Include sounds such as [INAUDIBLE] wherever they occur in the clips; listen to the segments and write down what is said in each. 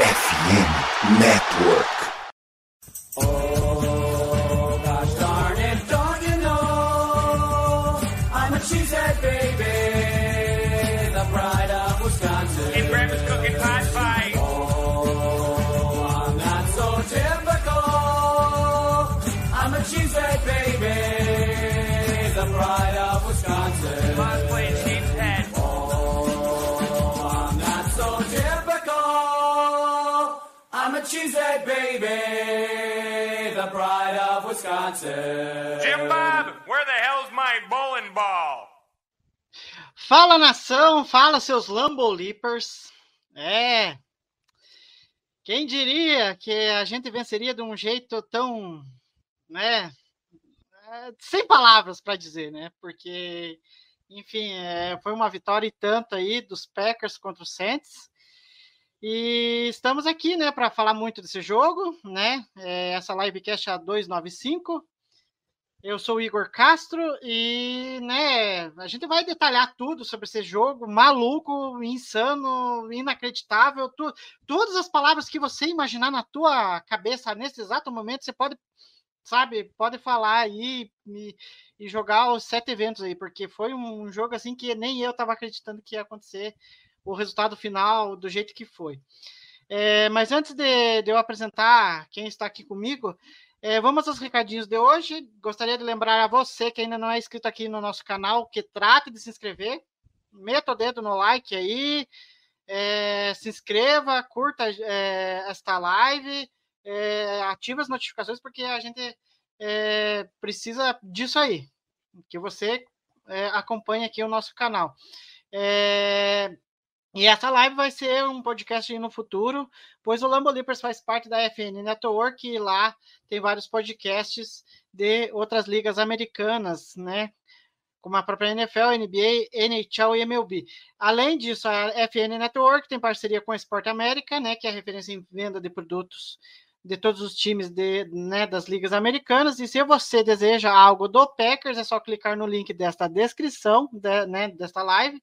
FM Network. Jim Bob, where the hell's my bowling ball? Fala nação, fala seus Lambo Leapers. É. Quem diria que a gente venceria de um jeito tão, né, é, sem palavras para dizer, né? Porque, enfim, é, foi uma vitória e tanto aí dos Packers contra o Saints. E estamos aqui, né, para falar muito desse jogo, né? É, essa livecast é a 295. Eu sou o Igor Castro e, né, a gente vai detalhar tudo sobre esse jogo maluco, insano, inacreditável, tu, todas as palavras que você imaginar na tua cabeça nesse exato momento, você pode, sabe, pode falar aí e, e jogar os sete eventos aí, porque foi um jogo assim que nem eu estava acreditando que ia acontecer o resultado final do jeito que foi. É, mas antes de, de eu apresentar quem está aqui comigo, é, vamos aos recadinhos de hoje. Gostaria de lembrar a você que ainda não é inscrito aqui no nosso canal que trate de se inscrever. Meta o dedo no like aí, é, se inscreva, curta é, esta live, é, ative as notificações, porque a gente é, precisa disso aí, que você acompanhe aqui o nosso canal. É, e essa live vai ser um podcast no futuro, pois o Lambo Leapers faz parte da FN Network e lá tem vários podcasts de outras ligas americanas, né? Como a própria NFL, NBA, NHL e MLB. Além disso, a FN Network tem parceria com a Sport América, né? Que é a referência em venda de produtos de todos os times de, né, das ligas americanas. E se você deseja algo do Packers, é só clicar no link desta descrição, de, né, desta live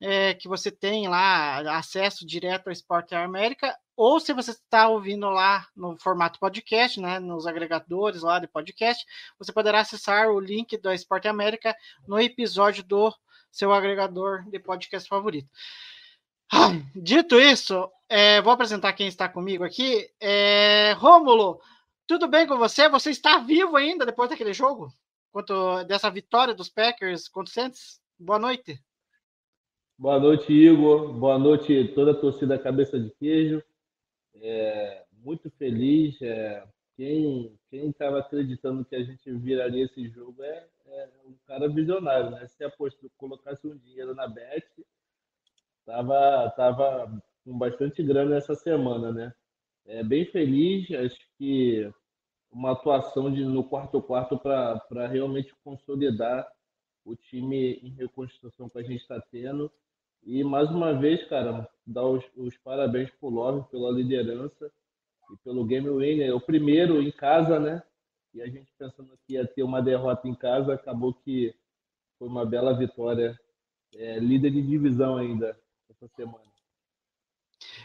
é, que você tem lá acesso direto ao Esporte América, ou se você está ouvindo lá no formato podcast, né, nos agregadores lá de podcast, você poderá acessar o link do Esporte América no episódio do seu agregador de podcast favorito. Dito isso, é, vou apresentar quem está comigo aqui. É, Rômulo, tudo bem com você? Você está vivo ainda depois daquele jogo? Quanto dessa vitória dos Packers contra o Saints? Boa noite. Boa noite, Igor. Boa noite, toda a torcida Cabeça de Queijo. É, muito feliz. É, quem estava acreditando que a gente viraria esse jogo é, é um cara visionário, né? Se apostou, colocasse um dinheiro na bet, tava, tava com bastante grana essa semana, né? É, bem feliz. Acho que uma atuação de, no quarto quarto para realmente consolidar o time em reconstrução que a gente está tendo. E mais uma vez, cara, dar os, os parabéns pro Love pela liderança e pelo game winner. O primeiro em casa, né? E a gente pensando que ia ter uma derrota em casa, acabou que foi uma bela vitória. É, líder de divisão ainda essa semana.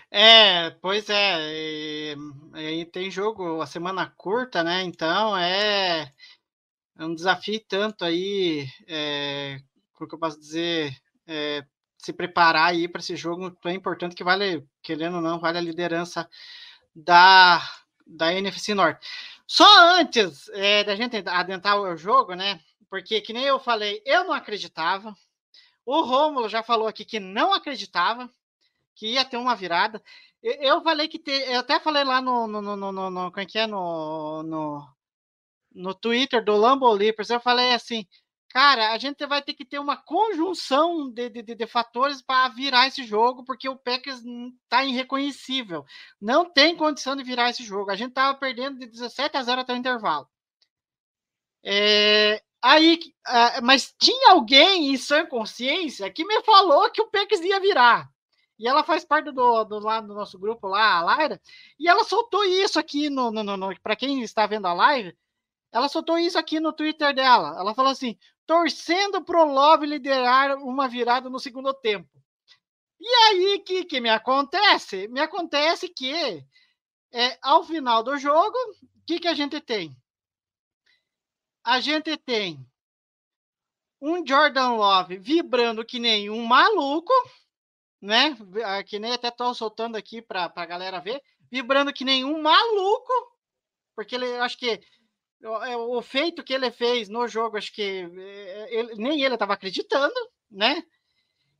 É, pois é, e, e tem jogo a semana curta, né? Então é, é um desafio tanto aí, é, como que eu posso dizer, é, se preparar aí para esse jogo tão importante que vale, querendo ou não, vale a liderança da, da NFC Norte. Só antes é, da gente adentrar o jogo, né? Porque, que nem eu falei, eu não acreditava. O Rômulo já falou aqui que não acreditava que ia ter uma virada. Eu, falei que ter, eu até falei lá no, no, no, no, no como é é no, no, no Twitter do Lambo Leapers, eu falei assim, cara, a gente vai ter que ter uma conjunção de, de, de fatores para virar esse jogo, porque o Packers está irreconhecível. Não tem condição de virar esse jogo. A gente estava perdendo de 17 a 0 até o intervalo. É, aí, mas tinha alguém em sã consciência que me falou que o Packers ia virar. E ela faz parte do, do, lá, do nosso grupo lá, a Laira, e ela soltou isso aqui no, no, no, no para quem está vendo a live, ela soltou isso aqui no Twitter dela. Ela falou assim: torcendo pro Love liderar uma virada no segundo tempo. E aí, que, que me acontece? Me acontece que, é, ao final do jogo, o que, que a gente tem? A gente tem um Jordan Love vibrando que nem um maluco, né? Ah, que nem até tô soltando aqui para a galera ver, vibrando que nem um maluco, porque ele, eu acho que é, o feito que ele fez no jogo, acho que é, ele, nem ele estava acreditando, né?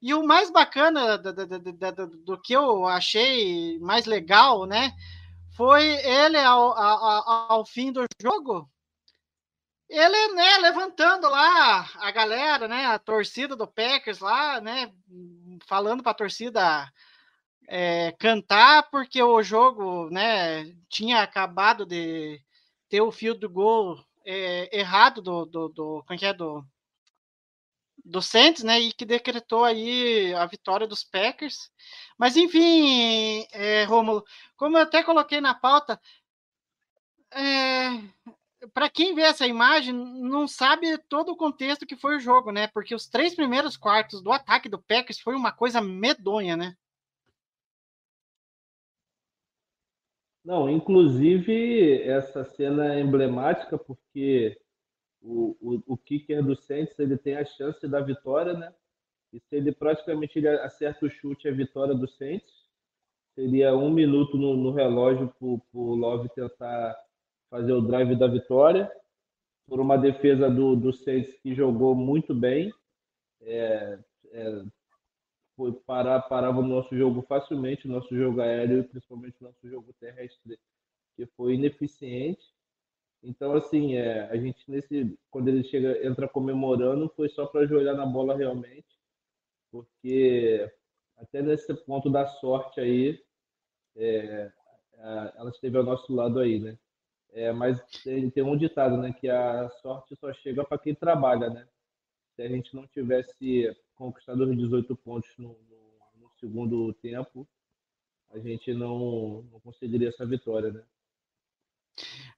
E o mais bacana do, do, do, do, que eu achei mais legal, né? Foi ele ao, ao, ao fim do jogo, ele, né, levantando lá a galera, né, a torcida do Packers lá, né, falando para a torcida é, cantar, porque o jogo, né, tinha acabado de ter o fio do gol é, errado do, do, do, como é é, do, do né, e que decretou aí a vitória dos Packers. Mas enfim, é, Romulo, como eu até coloquei na pauta, é, para quem vê essa imagem, não sabe todo o contexto que foi o jogo, né? Porque os três primeiros quartos do ataque do Packers foi uma coisa medonha, né? Não, inclusive essa cena é emblemática porque o, o, o kicker do Saints ele tem a chance da vitória, né? E se ele praticamente ele acerta o chute, a vitória do Saints seria um minuto no, no relógio para o Love tentar fazer o drive da vitória, por uma defesa do, do Saints que jogou muito bem. É, é, foi parar, parava o nosso jogo facilmente, nosso jogo aéreo, principalmente o nosso jogo terrestre, que foi ineficiente. Então, assim, é, a gente nesse, quando ele chega, entra comemorando, foi só para ajoelhar na bola realmente, porque até nesse ponto da sorte aí, é, ela esteve ao nosso lado aí, né? É, mas tem, tem um ditado, né? Que a sorte só chega para quem trabalha, né? Se a gente não tivesse conquistado os 18 pontos no, no, no segundo tempo, a gente não, não conseguiria essa vitória, né?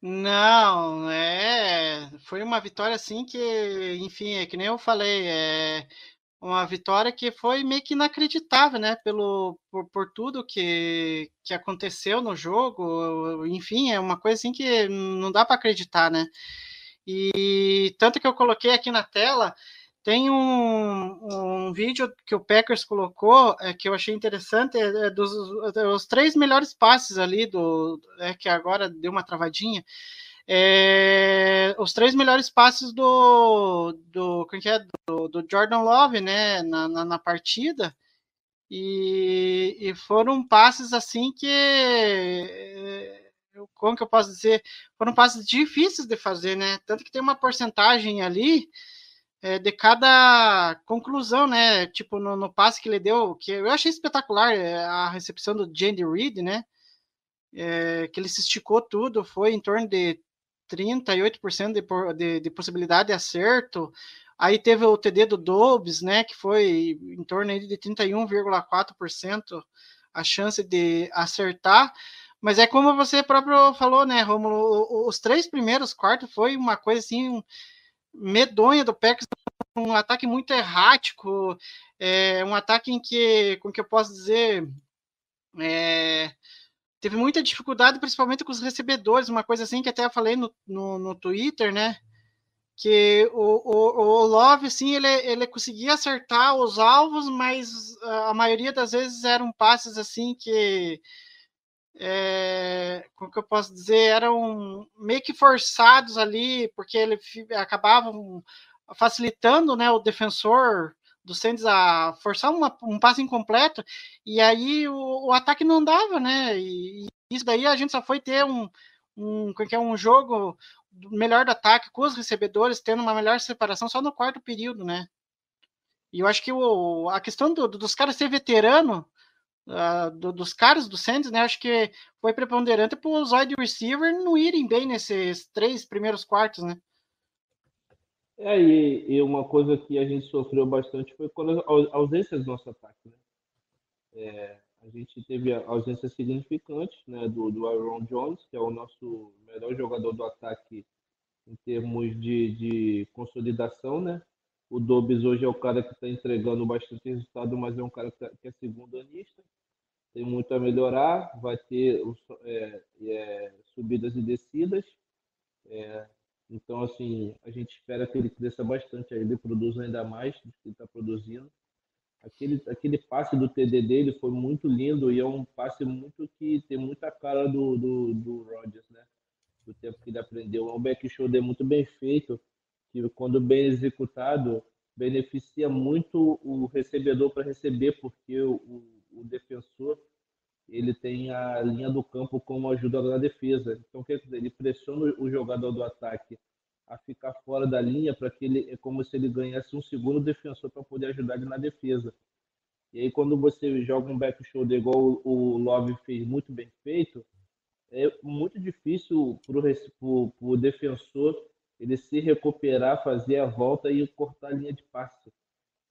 Não, é, foi uma vitória assim que, enfim, é que nem eu falei, é, uma vitória que foi meio que inacreditável, né? Pelo, por, por tudo que, que aconteceu no jogo. Enfim, é uma coisa assim que não dá para acreditar, né? E tanto que eu coloquei aqui na tela, tem um, um vídeo que o Packers colocou, é, que eu achei interessante, é, é dos é, os três melhores passes ali, do, é, que agora deu uma travadinha, é, os três melhores passes do, do, é, é? Do, do, Jordan Love né, na, na, na partida. E, e, foram passes assim que é, como que eu posso dizer? Foram passes difíceis de fazer né? Tanto que tem uma porcentagem ali é, de cada conclusão né tipo no, no, passe que ele deu que eu achei espetacular é, a recepção do Jandy Reed né é, que ele se esticou tudo foi em torno de 38% de, de, de possibilidade de acerto. Aí teve o TD do Dobbs, né, que foi em torno de 31,4% a chance de acertar. Mas é como você próprio falou, né, Romulo? Os três primeiros quartos foi uma coisa assim medonha do Packers, um ataque muito errático, é, um ataque em que, como que eu posso dizer, é, teve muita dificuldade, principalmente com os recebedores, uma coisa assim que até eu falei no, no, no Twitter, né? Que o, o, o Love, assim, ele, ele conseguia acertar os alvos, mas a maioria das vezes eram passes assim que. É, como que eu posso dizer? Eram meio que forçados ali, porque ele acabavam facilitando né, o defensor do Santos a forçar uma, um passe incompleto e aí o, o, ataque não dava, né? E, e, isso daí a gente só foi ter um, um, é, um jogo melhor do ataque com os recebedores tendo uma melhor separação só no quarto período, né? E eu acho que o, a questão do, dos caras ser veterano, uh, do, dos caras do Santos, né? Acho que foi preponderante para os wide receiver não irem bem nesses três primeiros quartos, né? É, e, e, uma coisa que a gente sofreu bastante foi quando a ausência do nosso ataque. Né? É, a gente teve ausência significante né, do, do Aaron Jones, que é o nosso melhor jogador do ataque em termos de, de consolidação, né? O Dobbs hoje é o cara que está entregando bastante resultado, mas é um cara que, tá, que é segundo anista. Tem muito a melhorar, vai ter é, é, subidas e descidas. É, então, assim, a gente espera que ele cresça bastante, ele produza ainda mais do que está produzindo. Aquele, aquele passe do TD dele foi muito lindo e é um passe muito que tem muita cara do, do, do né? Do tempo que ele aprendeu. É um back shoulder muito bem feito, que quando bem executado, beneficia muito o recebedor para receber, porque o, o, defensor ele tem a linha do campo como ajuda na defesa. Então, quer dizer, ele pressiona o jogador do ataque a ficar fora da linha para que ele é como se ele ganhasse um segundo defensor para poder ajudar ele na defesa. E aí quando você joga um back shoulder igual o Love fez muito bem feito, é muito difícil para o defensor ele se recuperar, fazer a volta e cortar a linha de passe,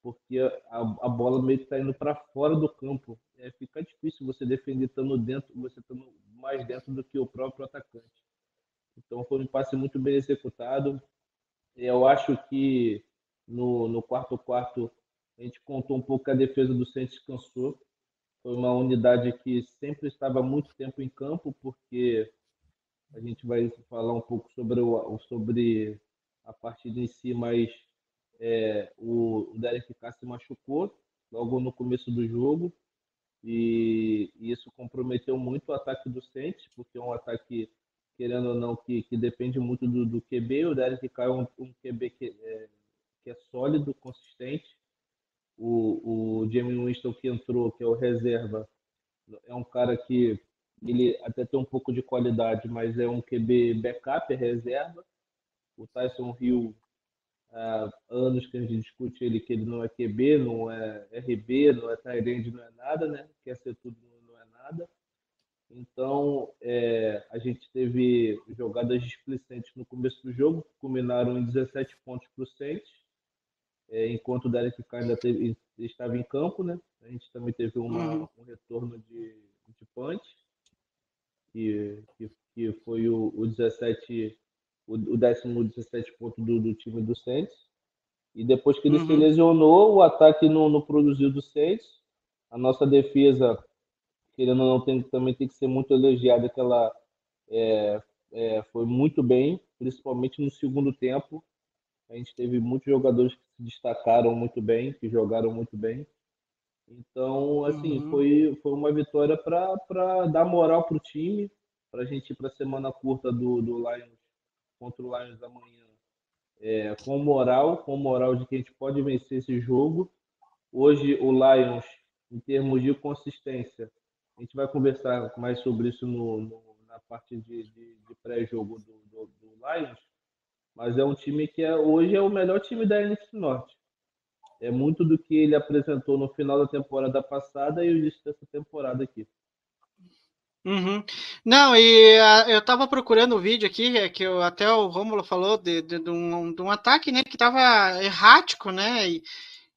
porque a, a bola meio que está indo para fora do campo. É, fica difícil você defender estando dentro, você estando mais dentro do que o próprio atacante. Então foi um passe muito bem executado. Eu acho que no, no quarto quarto a gente contou um pouco que a defesa do Santos cansou. Foi uma unidade que sempre estava muito tempo em campo, porque a gente vai falar um pouco sobre, o, sobre a partida em si, mas é, o, Derek Carr se machucou logo no começo do jogo e, e isso comprometeu muito o ataque do Saints, porque é um ataque querendo ou não, que, que depende muito do, do QB. O Derek Carr é um, um QB que é, que é sólido, consistente. O, o Jamie Winston que entrou, que é o reserva, é um cara que ele até tem um pouco de qualidade, mas é um QB backup, é reserva. O Tyson Hill, há anos que a gente discute ele que ele não é QB, não é RB, não é Tyrande, não é nada, né? Quer ser tudo, não é nada. Então, é, a gente teve jogadas displicentes no começo do jogo, que culminaram em 17 pontos para o Saints, é, enquanto o Derek Carr ainda teve, estava em campo, né? A gente também teve uma, uhum. um retorno de, de punch, que, que, que foi o, o 17, o, o décimo 17 ponto do, do time do Saints. E depois que ele uhum. se lesionou, o ataque não, não produziu do Saints. A nossa defesa querendo ou não, tem, também tem que ser muito elogiada que ela é, é, foi muito bem, principalmente no segundo tempo. A gente teve muitos jogadores que se destacaram muito bem, que jogaram muito bem. Então, assim, uhum. foi, foi uma vitória para dar moral para o time, para a gente ir para a semana curta do, do Lions contra o Lions amanhã. É, com moral, com moral de que a gente pode vencer esse jogo. Hoje o Lions, em termos de consistência, a gente vai conversar mais sobre isso no, no na parte de, de, de pré-jogo do, do, do, Lions, mas é um time que é, hoje é o melhor time da NFC Norte. É muito do que ele apresentou no final da temporada passada e o início dessa temporada aqui. Uhum. Não, e a, eu tava procurando o vídeo aqui, é, que eu, até o Rômulo falou de, de, de, um, de um ataque, né, que tava errático, né, e,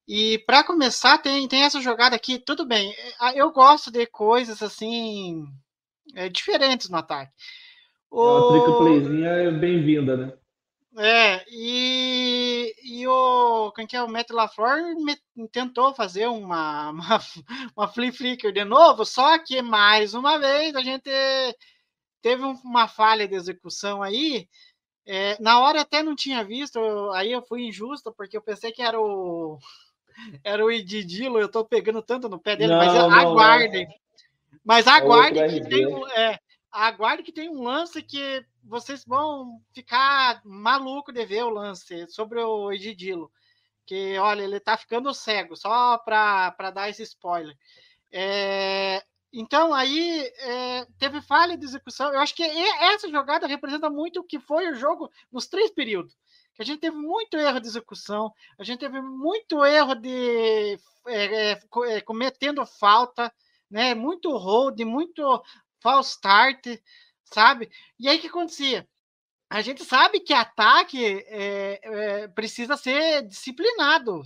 e para começar, tem, tem essa jogada aqui, tudo bem. É, eu gosto de coisas assim é, diferentes no ataque. O... É uma é bem-vinda, né? É, e, e o, quem que é, o Matt LaFleur me, tentou fazer uma, [LAUGHS] uma, uma flip flicker de novo, só que mais uma vez a gente teve uma falha de execução aí. É, na hora até não tinha visto, aí eu fui injusto, porque eu pensei que era o, era o Ididilo, eu tô pegando tanto no pé dele, não, mas não, aguardem. Não. Mas é aguardem é que tem um, é, aguarde que tem um lance que vocês vão ficar maluco de ver o lance sobre o Edidilo. Que, olha, ele tá ficando cego, só para dar esse spoiler. É, então, aí é, teve falha de execução. Eu acho que essa jogada representa muito o que foi o jogo nos três períodos que a gente teve muito erro de execução, a gente teve muito erro de é, é, é, cometendo falta, né? Muito hold, muito false start, sabe? E aí o que acontecia? A gente sabe que ataque é, é, precisa ser disciplinado,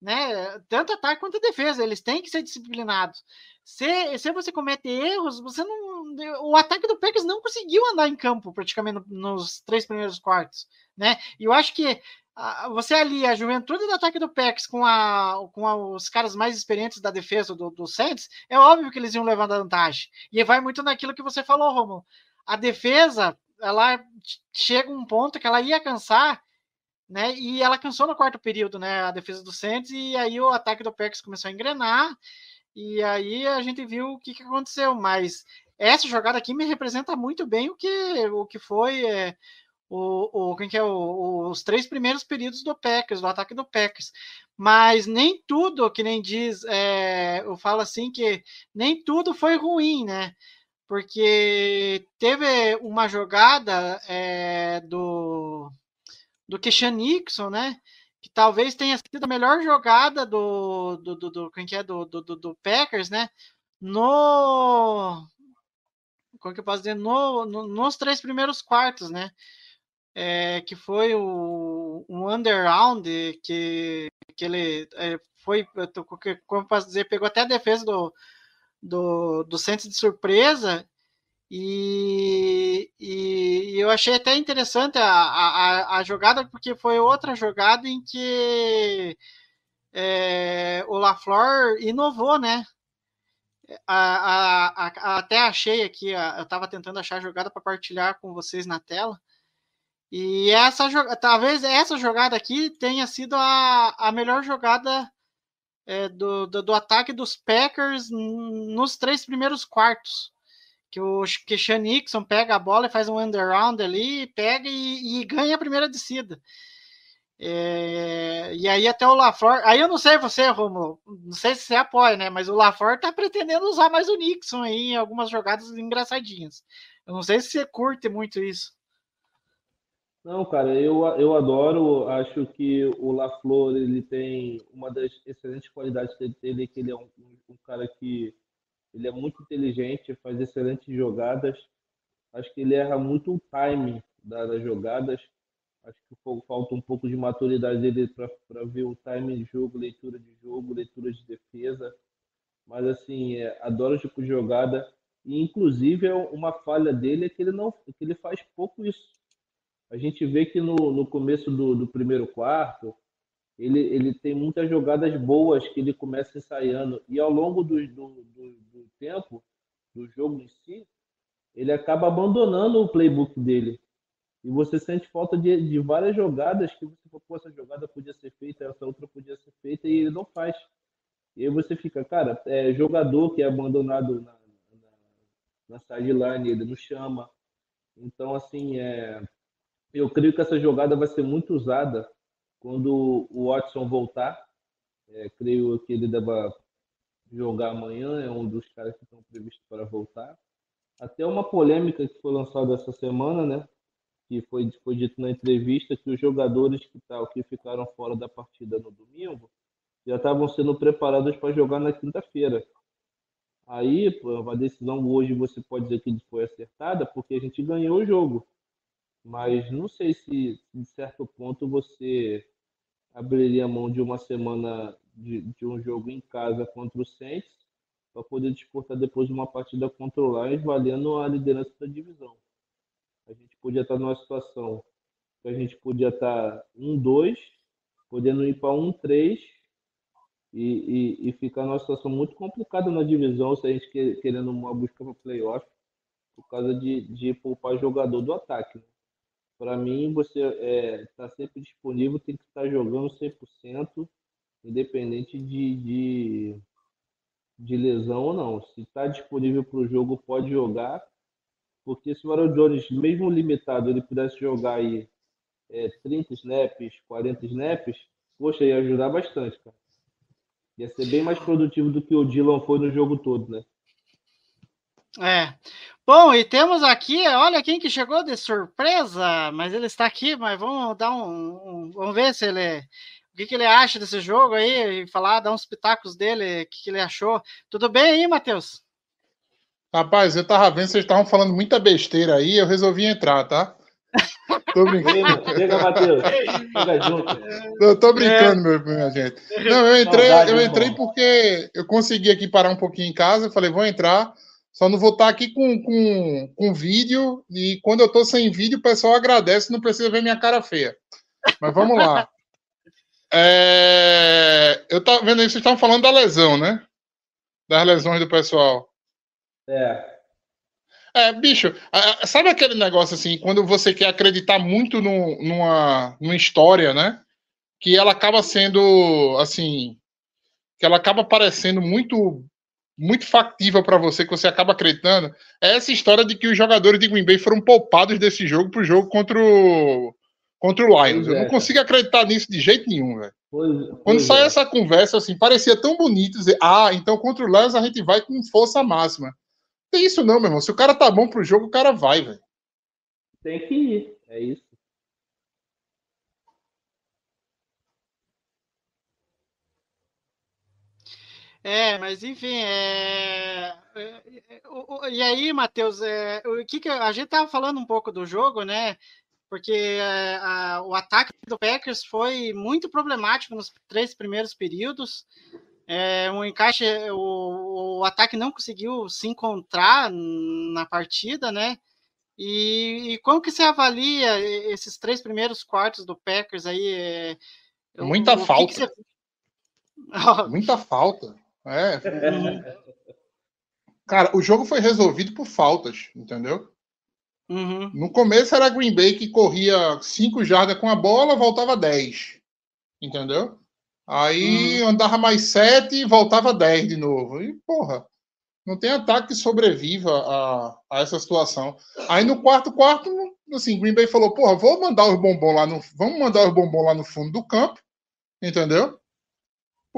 né? Tanto ataque quanto defesa, eles têm que ser disciplinados. Se, se você comete erros, você não. O ataque do Packers não conseguiu andar em campo praticamente nos três primeiros quartos né? E eu acho que você ali, a juventude do ataque do Packers com, a, com a- os caras mais experientes da defesa do, do Saints, é óbvio que eles iam levar vantagem. E vai muito naquilo que você falou, Romulo. A defesa, ela ch- chega um ponto que ela ia cansar, né? E ela cansou no quarto período, né? A defesa do Saints, e aí o ataque do Packers começou a engrenar, e aí a gente viu o que, que aconteceu. Mas essa jogada aqui me representa muito bem o que, o que foi. é, o, o, quem que é o- os três primeiros períodos do Packers, do ataque do Packers. Mas nem tudo, que nem diz, é, eu falo assim que nem tudo foi ruim, né? Porque teve uma jogada é, do do Keshan Nixon, né? Que talvez tenha sido a melhor jogada do do, do, do quem que é do, do, do, Packers, né? No como que eu posso dizer no, no- nos três primeiros quartos, né? É, que foi o, um underround que, que ele é, foi, como posso dizer, pegou até a defesa do, do, do Santos de surpresa e, e, e eu achei até interessante a, a, a jogada, porque foi outra jogada em que é, o LaFleur inovou, né? A, até achei aqui, eu estava tentando achar a jogada para partilhar com vocês na tela. E essa talvez essa jogada aqui tenha sido a, a melhor jogada é, do, do, do ataque dos Packers nos três primeiros quartos. Que o Keshan Nixon pega a bola e faz um underround ali, pega e, e ganha a primeira descida. É, e aí até o LaFleur, aí eu não sei você, Romulo, não sei se você apoia, né? Mas o LaFleur tá pretendendo usar mais o Nixon aí em algumas jogadas engraçadinhas. Eu não sei se você curte muito isso. Não, cara, eu, eu adoro, acho que o LaFleur, ele tem uma das excelentes qualidades dele, dele, que ele é um, um cara que ele é muito inteligente, faz excelentes jogadas. Acho que ele erra muito o da- das jogadas. Acho que fal- falta um pouco de maturidade dele para ver o timing de jogo, leitura de jogo, leitura de defesa. Mas assim, é, adoro tipo jogada. E inclusive é uma falha dele é que ele não, que ele faz pouco isso. A gente vê que no, no começo do, do primeiro quarto, ele, ele tem muitas jogadas boas que ele começa ensaiando. E ao longo do, do, do, do tempo, do jogo em si, ele acaba abandonando o playbook dele. E você sente falta de, de várias jogadas que você fala, pô, essa jogada podia ser feita, essa outra podia ser feita, e ele não faz. E aí você fica, cara, é jogador que é abandonado na, na, na sideline, ele não chama. Então, assim, é, eu creio que essa jogada vai ser muito usada quando o Watson voltar. É, creio que ele deva jogar amanhã, é um dos caras que estão previstos para voltar. Até uma polêmica que foi lançada essa semana, né? Que foi, foi dito na entrevista que os jogadores que, tal, que ficaram fora da partida no domingo já estavam sendo preparados para jogar na quinta-feira. Aí, pô, a decisão hoje você pode dizer que foi acertada porque a gente ganhou o jogo. Mas não sei se, de certo ponto, você abriria mão de uma semana de, de um jogo em casa contra o Saints para poder disputar depois uma partida contra o Lions, valendo a liderança da divisão. A gente podia estar numa situação que a gente podia estar 1-2, podendo ir para 1-3 e, e, e ficar numa situação muito complicada na divisão se a gente que- querendo uma busca para playoff por causa de, de poupar jogador do ataque. né? Para mim, você está sempre disponível, tem que estar jogando 100%, independente de, de, de lesão ou não. Se está disponível para o jogo, pode jogar, porque se o Aaron Jones, mesmo limitado, ele pudesse jogar aí é, 30 snaps, 40 snaps, poxa, ia ajudar bastante, cara. Ia ser bem mais produtivo do que o Dylan foi no jogo todo, né? É. Bom, e temos aqui, olha quem que chegou de surpresa, mas ele está aqui, mas vamos dar um, um- vamos ver se ele, o que, que ele acha desse jogo aí, e falar, dar uns pitacos dele, o que, que ele achou. Tudo bem aí, Matheus? Rapaz, eu tava vendo, vocês estavam falando muita besteira aí, eu resolvi entrar, tá? Tô [LAUGHS] brincando. Chega, Matheus. Chega junto. Eu tô brincando, meu, minha gente. Não, eu entrei, Saudade, eu irmão. entrei porque eu consegui aqui parar um pouquinho em casa, eu falei, vou entrar, só não vou estar aqui com, com, com vídeo, e quando eu tô sem vídeo, o pessoal agradece, não precisa ver minha cara feia. Mas vamos lá. [LAUGHS] É, eu tava vendo aí, vocês estavam falando da lesão, né? Das lesões do pessoal. É. É, bicho, sabe aquele negócio assim, quando você quer acreditar muito no- numa, numa história, né? Que ela acaba sendo, assim, que ela acaba parecendo muito muito factível para você, que você acaba acreditando. É essa história de que os jogadores de Green Bay foram poupados desse jogo pro jogo contra o, contra o Lions. Pois Eu é, não consigo acreditar nisso de jeito nenhum, velho. Quando pois sai é. essa conversa, assim, parecia tão bonito dizer, ah, então contra o Lions a gente vai com força máxima. Não tem isso não, meu irmão. Se o cara tá bom pro jogo, o cara vai, velho. Tem que ir. É isso. É, mas enfim, é... é, é, e aí, Matheus, é, o que que a gente tava falando um pouco do jogo, né? Porque é, a- o ataque do Packers foi muito problemático nos três primeiros períodos. É, um encaixe, o, o ataque não conseguiu se encontrar na partida, né? E, e como que você avalia esses três primeiros quartos do Packers aí? é, Muita o que que falta. você- Muita falta. É. Cara, o jogo foi resolvido por faltas, entendeu? Uhum. No começo era Green Bay que corria 5 jardas com a bola, voltava 10. Entendeu? Aí andava mais 7 e voltava 10 de novo. E, porra, não tem ataque que sobreviva a, a essa situação. Aí no quarto quarto, assim, Green Bay falou, porra, vou mandar os bombons lá no. Vamos mandar os bombons lá no fundo do campo, entendeu?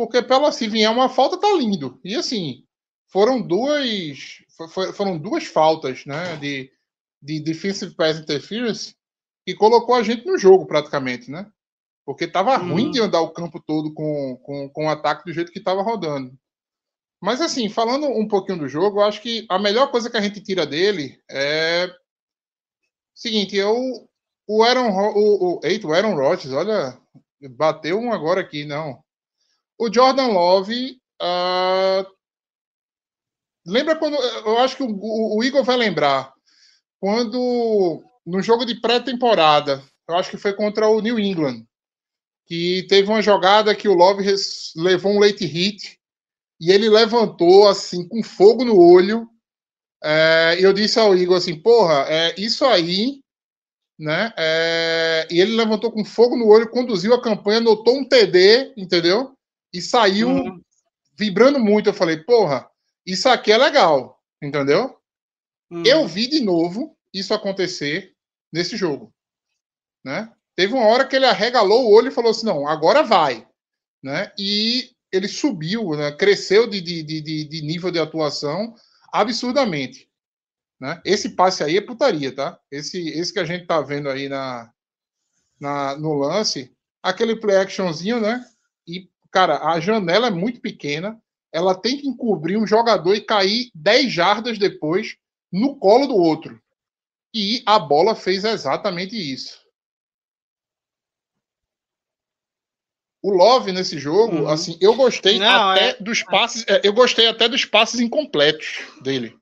Porque pela se vier uma falta, tá lindo. E assim, foram duas. fo- fo- Foram duas faltas, né? De, de defensive pass interference que colocou a gente no jogo, praticamente, né? Porque tava Uhum. ruim de andar o campo todo com, com, com o ataque do jeito que tava rodando. Mas assim, falando um pouquinho do jogo, eu acho que a melhor coisa que a gente tira dele é. Seguinte, eu. O Aaron, Ro- o, o, eita, o Aaron Rodgers, olha, bateu um agora aqui, não. O Jordan Love. ah, lembra quando. Eu acho que o, o- Igor vai lembrar. Quando. No jogo de pré-temporada, eu acho que foi contra o New England, que teve uma jogada que o Love levou um late hit e ele levantou assim, com fogo no olho. é, eu disse ao Igor assim: porra, é, isso aí né? É, e ele levantou com fogo no olho, conduziu a campanha, anotou um TD, entendeu? E saiu Uhum. vibrando muito. Eu falei, porra, isso aqui é legal, entendeu? Uhum. Eu vi de novo isso acontecer nesse jogo, né? Teve uma hora que ele arregalou o olho e falou assim, não, agora vai, né? E ele subiu, né? cresceu de, de, de, de- nível de atuação absurdamente. Né? Esse passe aí é putaria, tá? Esse, esse que a gente tá vendo aí na, na, no lance, aquele play actionzinho, né? E, cara, a janela é muito pequena, ela tem que encobrir um jogador e cair 10 jardas depois no colo do outro. E a bola fez exatamente isso. O Love nesse jogo, Uhum. assim, eu gostei Não, até é- dos passes, é, eu gostei até dos passes incompletos dele.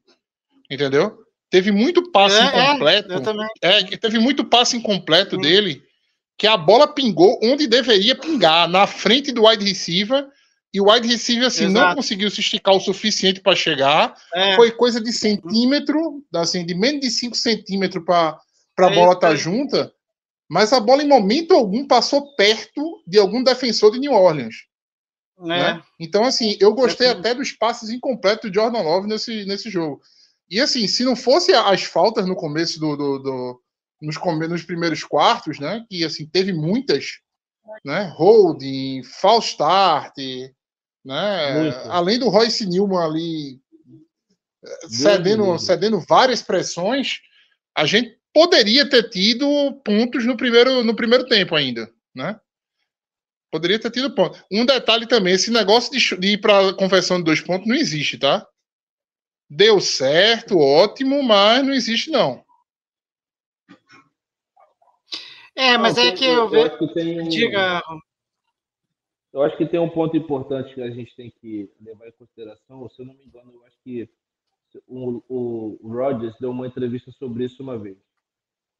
Entendeu? Teve muito passe É, é, incompleto. É, teve muito passe incompleto Hum. dele, que a bola pingou onde deveria pingar, na frente do wide receiver, e o wide receiver assim não conseguiu se esticar o suficiente para chegar. É, Foi coisa de centímetro, assim, de menos de 5 centímetros para a É bola estar aí. junta, mas a bola em momento algum passou perto de algum defensor de New Orleans. né? né? Então, assim, eu gostei Certo. até dos passes incompletos de Jordan Love nesse, nesse jogo. E assim, se não fosse as faltas no começo do. do, do- nos, nos primeiros quartos, né? Que assim, teve muitas, né? Holding, false start, né? Muito. Além do Royce Newman ali eh, cedendo, cedendo várias pressões, a gente poderia ter tido pontos no primeiro, no primeiro tempo ainda, né? Poderia ter tido ponto. Um detalhe também, esse negócio de, de ir para conversão de dois pontos não existe, tá? Deu certo, ótimo, mas não existe não. É, mas Não, é tem- que eu acho vejo. que tem um- Diga, Eu acho que tem um ponto importante que a gente tem que levar em consideração. Se eu não me engano, eu acho que o, o, Rodgers deu uma entrevista sobre isso uma vez.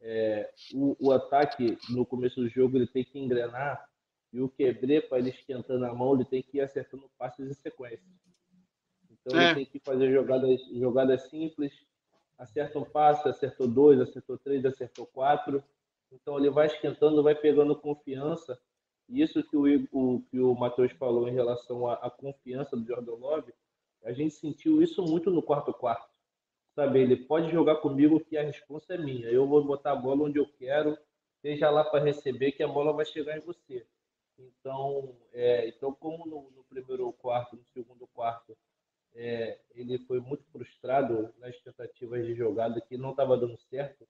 é, o, o, ataque no começo do jogo ele tem que engrenar e o quebrê, para ele esquentando a mão, ele tem que ir acertando passes em sequência. Então é. ele tem que fazer jogadas, jogadas simples, acerta um passe, acertou dois, acertou três, acertou quatro. Então ele vai esquentando, vai pegando confiança. E isso que o, o, que o Matheus falou em relação à, à confiança do Jordan Love, a gente sentiu isso muito no quarto quarto. Sabe, ele pode jogar comigo que a resposta é minha. Eu vou botar a bola onde eu quero, seja lá para receber, que a bola vai chegar em você. Então, é, então como no, no primeiro quarto, no segundo quarto, é, ele foi muito frustrado nas tentativas de jogada que não estava dando certo,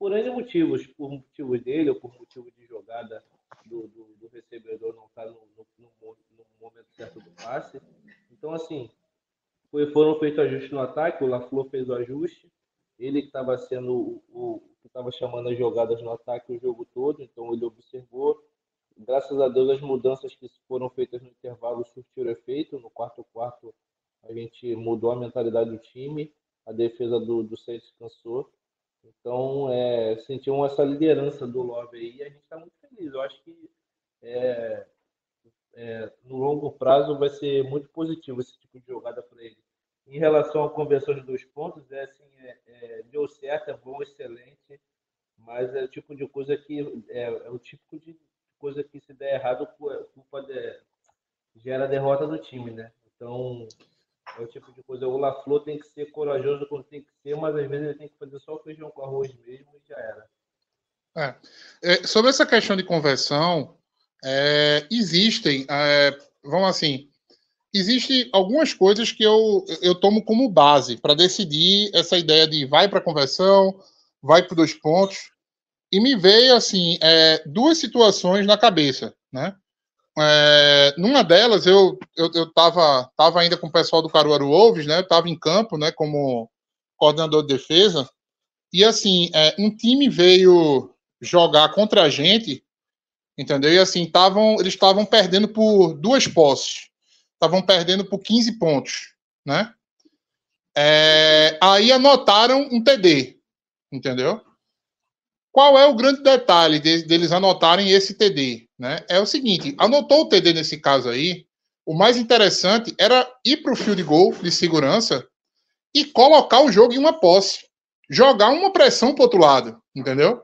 por N motivos, por motivos dele ou por motivo de jogada do, do, do recebedor não estar tá no, no, no, momento certo do passe. Então, assim, foi, foram feitos ajustes no ataque, o LaFleur fez o ajuste, ele que estava sendo o, que estava chamando as jogadas no ataque o jogo todo, então ele observou. Graças a Deus, as mudanças que foram feitas no intervalo surtiram efeito. No quarto quarto, a gente mudou a mentalidade do time, a defesa do, do cansou. Então, é, sentiu essa liderança do Love aí e a gente está muito feliz. Eu acho que é, é, no longo prazo vai ser muito positivo esse tipo de jogada para ele. Em relação à conversão de dois pontos, é assim, é, é, deu certo, é bom, excelente, mas é o tipo de coisa que é, é o tipo de coisa que se der errado, culpa de, gera a derrota do time, né? Então, é o tipo de coisa. O LaFleur tem que ser corajoso quando tem que ser, mas às vezes ele tem que fazer só o feijão com arroz mesmo e já era. É. É, sobre essa questão de conversão, é, existem, é, vamos assim, existem algumas coisas que eu, eu tomo como base para decidir essa ideia de vai para conversão, vai para dois pontos. E me veio assim é, duas situações na cabeça, né? É, numa delas, eu, eu, eu tava, ainda com o pessoal do Caruaru Wolves, né? Eu tava em campo, né? Como coordenador de defesa. E assim, é, um time veio jogar contra a gente, entendeu? E assim, tavam, eles estavam perdendo por duas posses. Estavam perdendo por 15 pontos, né? É, aí anotaram um TD, entendeu? Qual é o grande detalhe de, deles anotarem esse TD? Né? É o seguinte: anotou o TD nesse caso aí, o mais interessante era ir para o field goal de segurança e colocar o jogo em uma posse. Jogar uma pressão para outro lado, entendeu?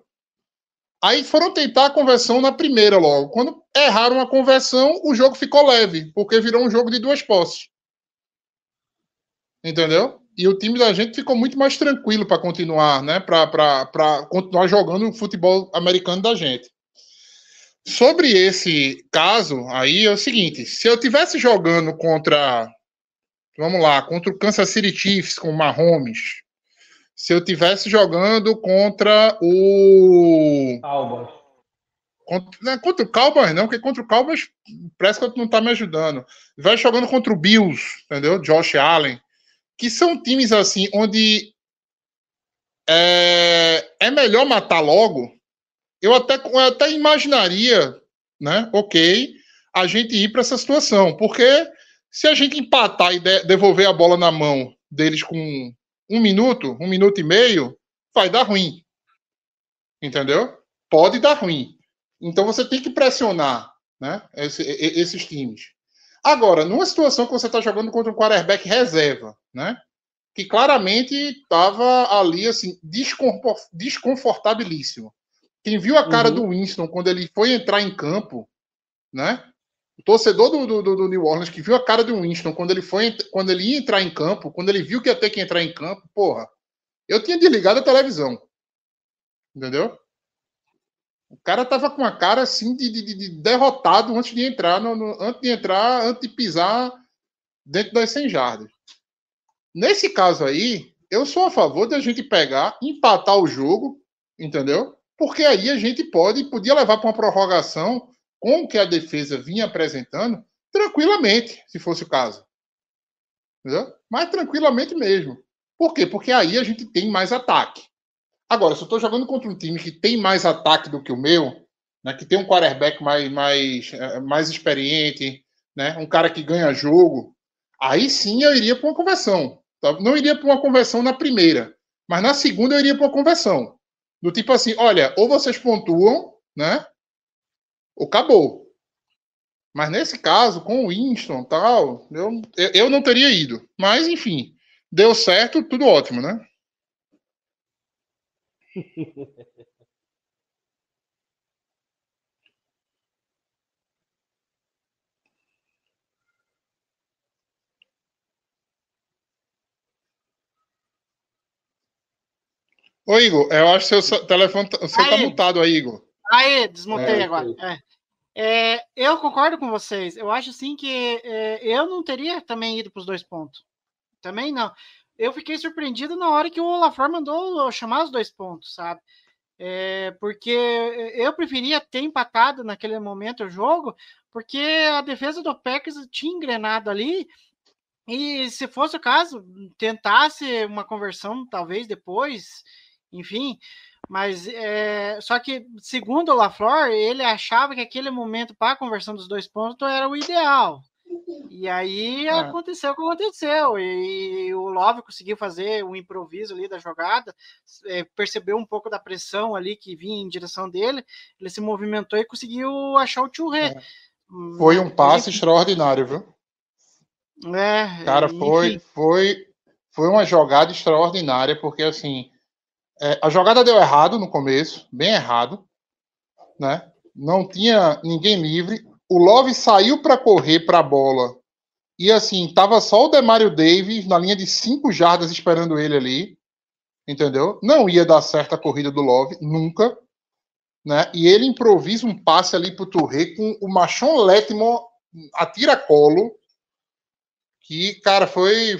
Aí foram tentar a conversão na primeira logo. Quando erraram a conversão, o jogo ficou leve, porque virou um jogo de duas posses. Entendeu? E o time da gente ficou muito mais tranquilo para continuar, né? Para continuar jogando o futebol americano da gente. Sobre esse caso aí é o seguinte: se eu tivesse jogando contra, vamos lá, contra o Kansas City Chiefs com o Mahomes, se eu tivesse jogando contra o Cowboys, contra, não, contra o Cowboys não, porque contra o Cowboys Prescott não tá me ajudando. Vai jogando contra o Bills, entendeu? Josh Allen que são times assim onde é, é melhor matar logo. Eu até, eu até imaginaria, né? Ok, a gente ir para essa situação, porque se a gente empatar e de, devolver a bola na mão deles com um minuto, um minuto e meio, vai dar ruim. Entendeu? Pode dar ruim. Então você tem que pressionar né, esse, esses times. Agora, numa situação que você está jogando contra um quarterback reserva, né? Que claramente estava ali, assim, desconfortabilíssimo. Quem viu a cara uhum. do Winston quando ele foi entrar em campo, né? O torcedor do, do, do, New Orleans que viu a cara do Winston quando ele foi quando ele ia entrar em campo, quando ele viu que ia ter que entrar em campo, porra, eu tinha desligado a televisão. Entendeu? O cara tava com uma cara assim de, de, de derrotado antes de entrar, no, no, antes de entrar, antes de pisar dentro das 100 jardas. Nesse caso aí, eu sou a favor de a gente pegar, empatar o jogo, entendeu? Porque aí a gente pode, podia levar para uma prorrogação com o que a defesa vinha apresentando, tranquilamente, se fosse o caso. Entendeu? Mas tranquilamente mesmo. Por quê? Porque aí a gente tem mais ataque. Agora, se eu estou jogando contra um time que tem mais ataque do que o meu, né, que tem um quarterback mais, mais, eh, mais experiente, né, um cara que ganha jogo, aí sim eu iria para uma conversão. Tá? Não iria para uma conversão na primeira, mas na segunda eu iria para uma conversão. Do tipo assim, olha, ou vocês pontuam, né? Ou acabou. Mas nesse caso, com o Winston tal, eu, eu, não teria ido. Mas, enfim, deu certo, tudo ótimo, né? [LAUGHS] Ô, Igor, eu acho que seu telefone tá- você tá Aí. mutado aí, Igor. Aí, desmontei É, agora. É. É, eu concordo com vocês. Eu acho assim que é, eu não teria também ido para os dois pontos. Também não. Eu fiquei surpreendido na hora que o Lafleur mandou chamar os dois pontos, sabe? É, porque eu preferia ter empatado naquele momento o jogo, porque a defesa do Packers tinha engrenado ali. E se fosse o caso, tentasse uma conversão, talvez depois, enfim, mas é, só que, segundo o LaFleur, ele achava que aquele momento para a conversão dos dois pontos era o ideal. E aí É. aconteceu o que aconteceu. E, o Love conseguiu fazer um improviso ali da jogada, é, percebeu um pouco da pressão ali que vinha em direção dele, ele se movimentou e conseguiu achar o Touré. É. Foi um passe Enfim, extraordinário, viu? É, Cara, enfim. foi, foi, foi uma jogada extraordinária, porque assim, é, a jogada deu errado no começo, bem errado, né? Não tinha ninguém livre. O Love saiu para correr para a bola e assim, tava só o Demario Davis na linha de cinco jardas esperando ele ali, entendeu? Não ia dar certo a corrida do Love, nunca, né? E ele improvisa um passe ali pro Touré com o Machon Letmore a tira-colo, que, cara, foi.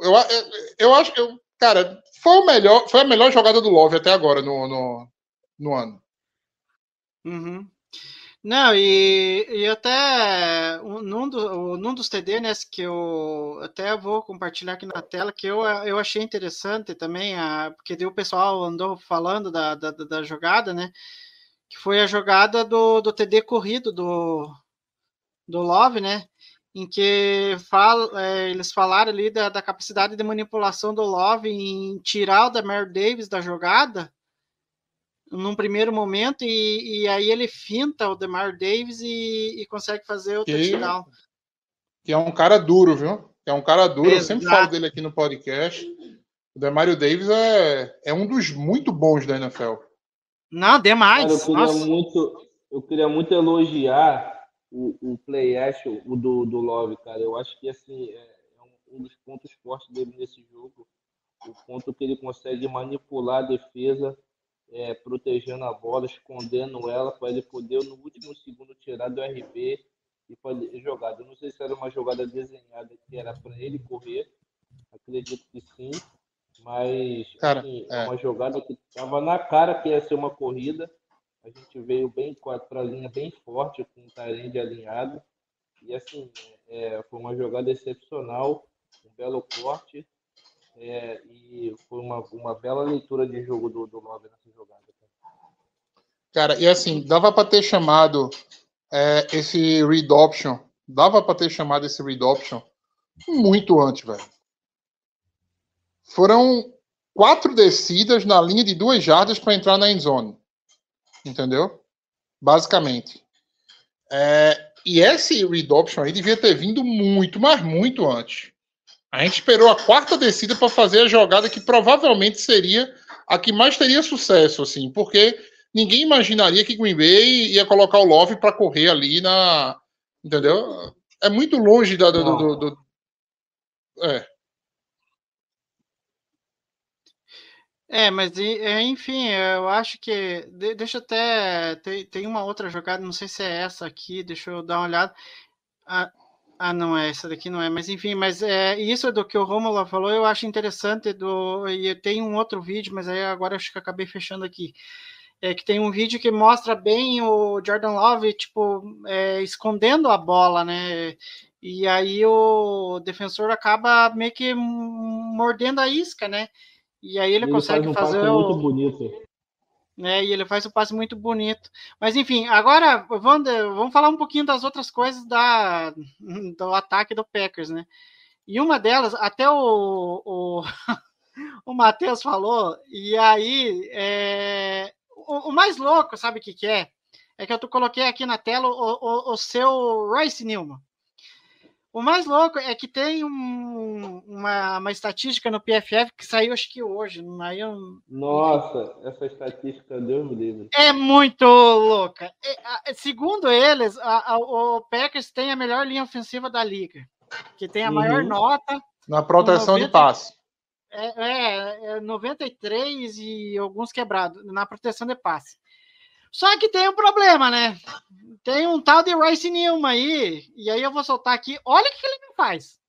Eu, eu, eu acho que, eu- cara, foi, o melhor, foi a melhor jogada do Love até agora no, no, no ano. Uhum. Não, e, e até um- num, do, num dos TD, né, que eu até vou compartilhar aqui na tela, que eu, eu achei interessante também, a, porque o pessoal andou falando da, da- da jogada, né, que foi a jogada do, do TD corrido do, do Love, né, em que fala, é, eles falaram ali da, da capacidade de manipulação do Love em tirar o Demar Davis da jogada, num primeiro momento e, e aí ele finta o Demar Davis e, e consegue fazer o touchdown. Que é um cara duro, viu? Que é um cara duro. Eu sempre Exato. falo dele aqui no podcast. O Demario Davis é, é um dos muito bons da NFL. Não, Cara, eu demais. queria Nossa. muito, eu queria muito elogiar o, o play action o do, do Love, cara. Eu acho que assim é, é um, dos pontos fortes dele nesse jogo, o ponto que ele consegue manipular a defesa, é, protegendo a bola, escondendo ela para ele poder no último segundo tirar do RB e fazer jogada. Eu não sei se era uma jogada desenhada que era para ele correr, acredito que sim, mas Cara, assim, é. é uma jogada que estava na cara que ia ser uma corrida. A gente veio bem para a linha bem forte, com o Tyrande alinhado. E assim, é, foi uma jogada excepcional, um belo corte. é, e foi uma, uma bela leitura de jogo do, do Love nessa jogada. Cara, e assim, dava para ter chamado é, esse read option, dava para ter chamado esse read option muito antes, velho. Foram quatro descidas na linha de duas jardas para entrar na end zone. Entendeu? Basicamente. É, e esse read option aí devia ter vindo muito, mas muito antes. A gente esperou a quarta descida para fazer a jogada que provavelmente seria a que mais teria sucesso, assim, porque ninguém imaginaria que Green Bay ia colocar o Love para correr ali na. Entendeu? É muito longe da, do, do, do- do- É. É, mas é, enfim, eu acho que. de- deixa até. Tem, tem uma outra jogada, não sei se é essa aqui, deixa eu dar uma olhada. Ah, ah, não é, essa daqui não é, mas enfim, mas é, isso do que o Romulo falou, eu acho interessante. Do, e tem um outro vídeo, mas aí agora acho que acabei fechando aqui. É que tem um vídeo que mostra bem o Jordan Love, tipo, é, escondendo a bola, né? E aí o defensor acaba meio que mordendo a isca, né? E aí ele, Ele consegue faz um fazer passe o, muito bonito. né? E ele faz um passe muito bonito. Mas enfim, agora vamos, vamos falar um pouquinho das outras coisas da, do ataque do Packers, né? E uma delas, até o, o, [LAUGHS] o Matheus falou, e aí é, o, o mais louco, sabe o que, que é? É que eu coloquei aqui na tela o, o, o seu Royce Newman. O mais louco é que tem um- uma, uma estatística no PFF que saiu acho que hoje. Aí eu- Nossa, essa estatística, Deus me livre. é muito louca. É, a- segundo eles, a- a- o Packers tem a melhor linha ofensiva da liga, que tem a maior Uhum. nota. Na proteção de 90. passe. É, é, é 93 e alguns quebrados na proteção de passe. Só que tem um problema, né? Tem um tal de Rice Newman aí, e aí eu vou soltar aqui. Olha o que ele não faz.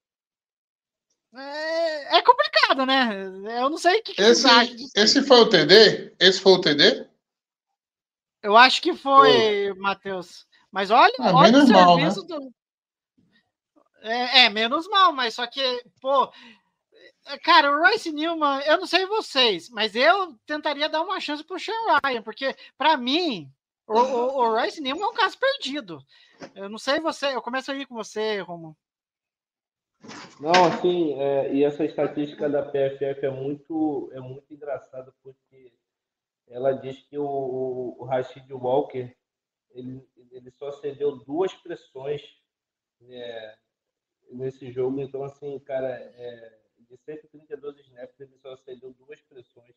É, é complicado, né? Eu não sei o que, que Esse, esse foi o TD? Esse foi o TD? Eu acho que foi, Matheus. Mas olha, Ah, olha o menos mal, serviço do. É, é, menos mal, mas só que, pô. É, Cara, o Royce Newman, eu não sei vocês, mas eu tentaria dar uma chance pro Sean Ryan, porque, pra mim, o, o, o Royce Newman é um caso perdido. Eu não sei você, eu começo aí com você, Romo. Não, assim, é, e essa estatística da PFF é muito, é muito engraçada porque ela diz que o, o, Rashid Walker ele, ele só cedeu duas pressões né, nesse jogo, então assim, cara, é, de 132 snaps ele só cedeu duas pressões.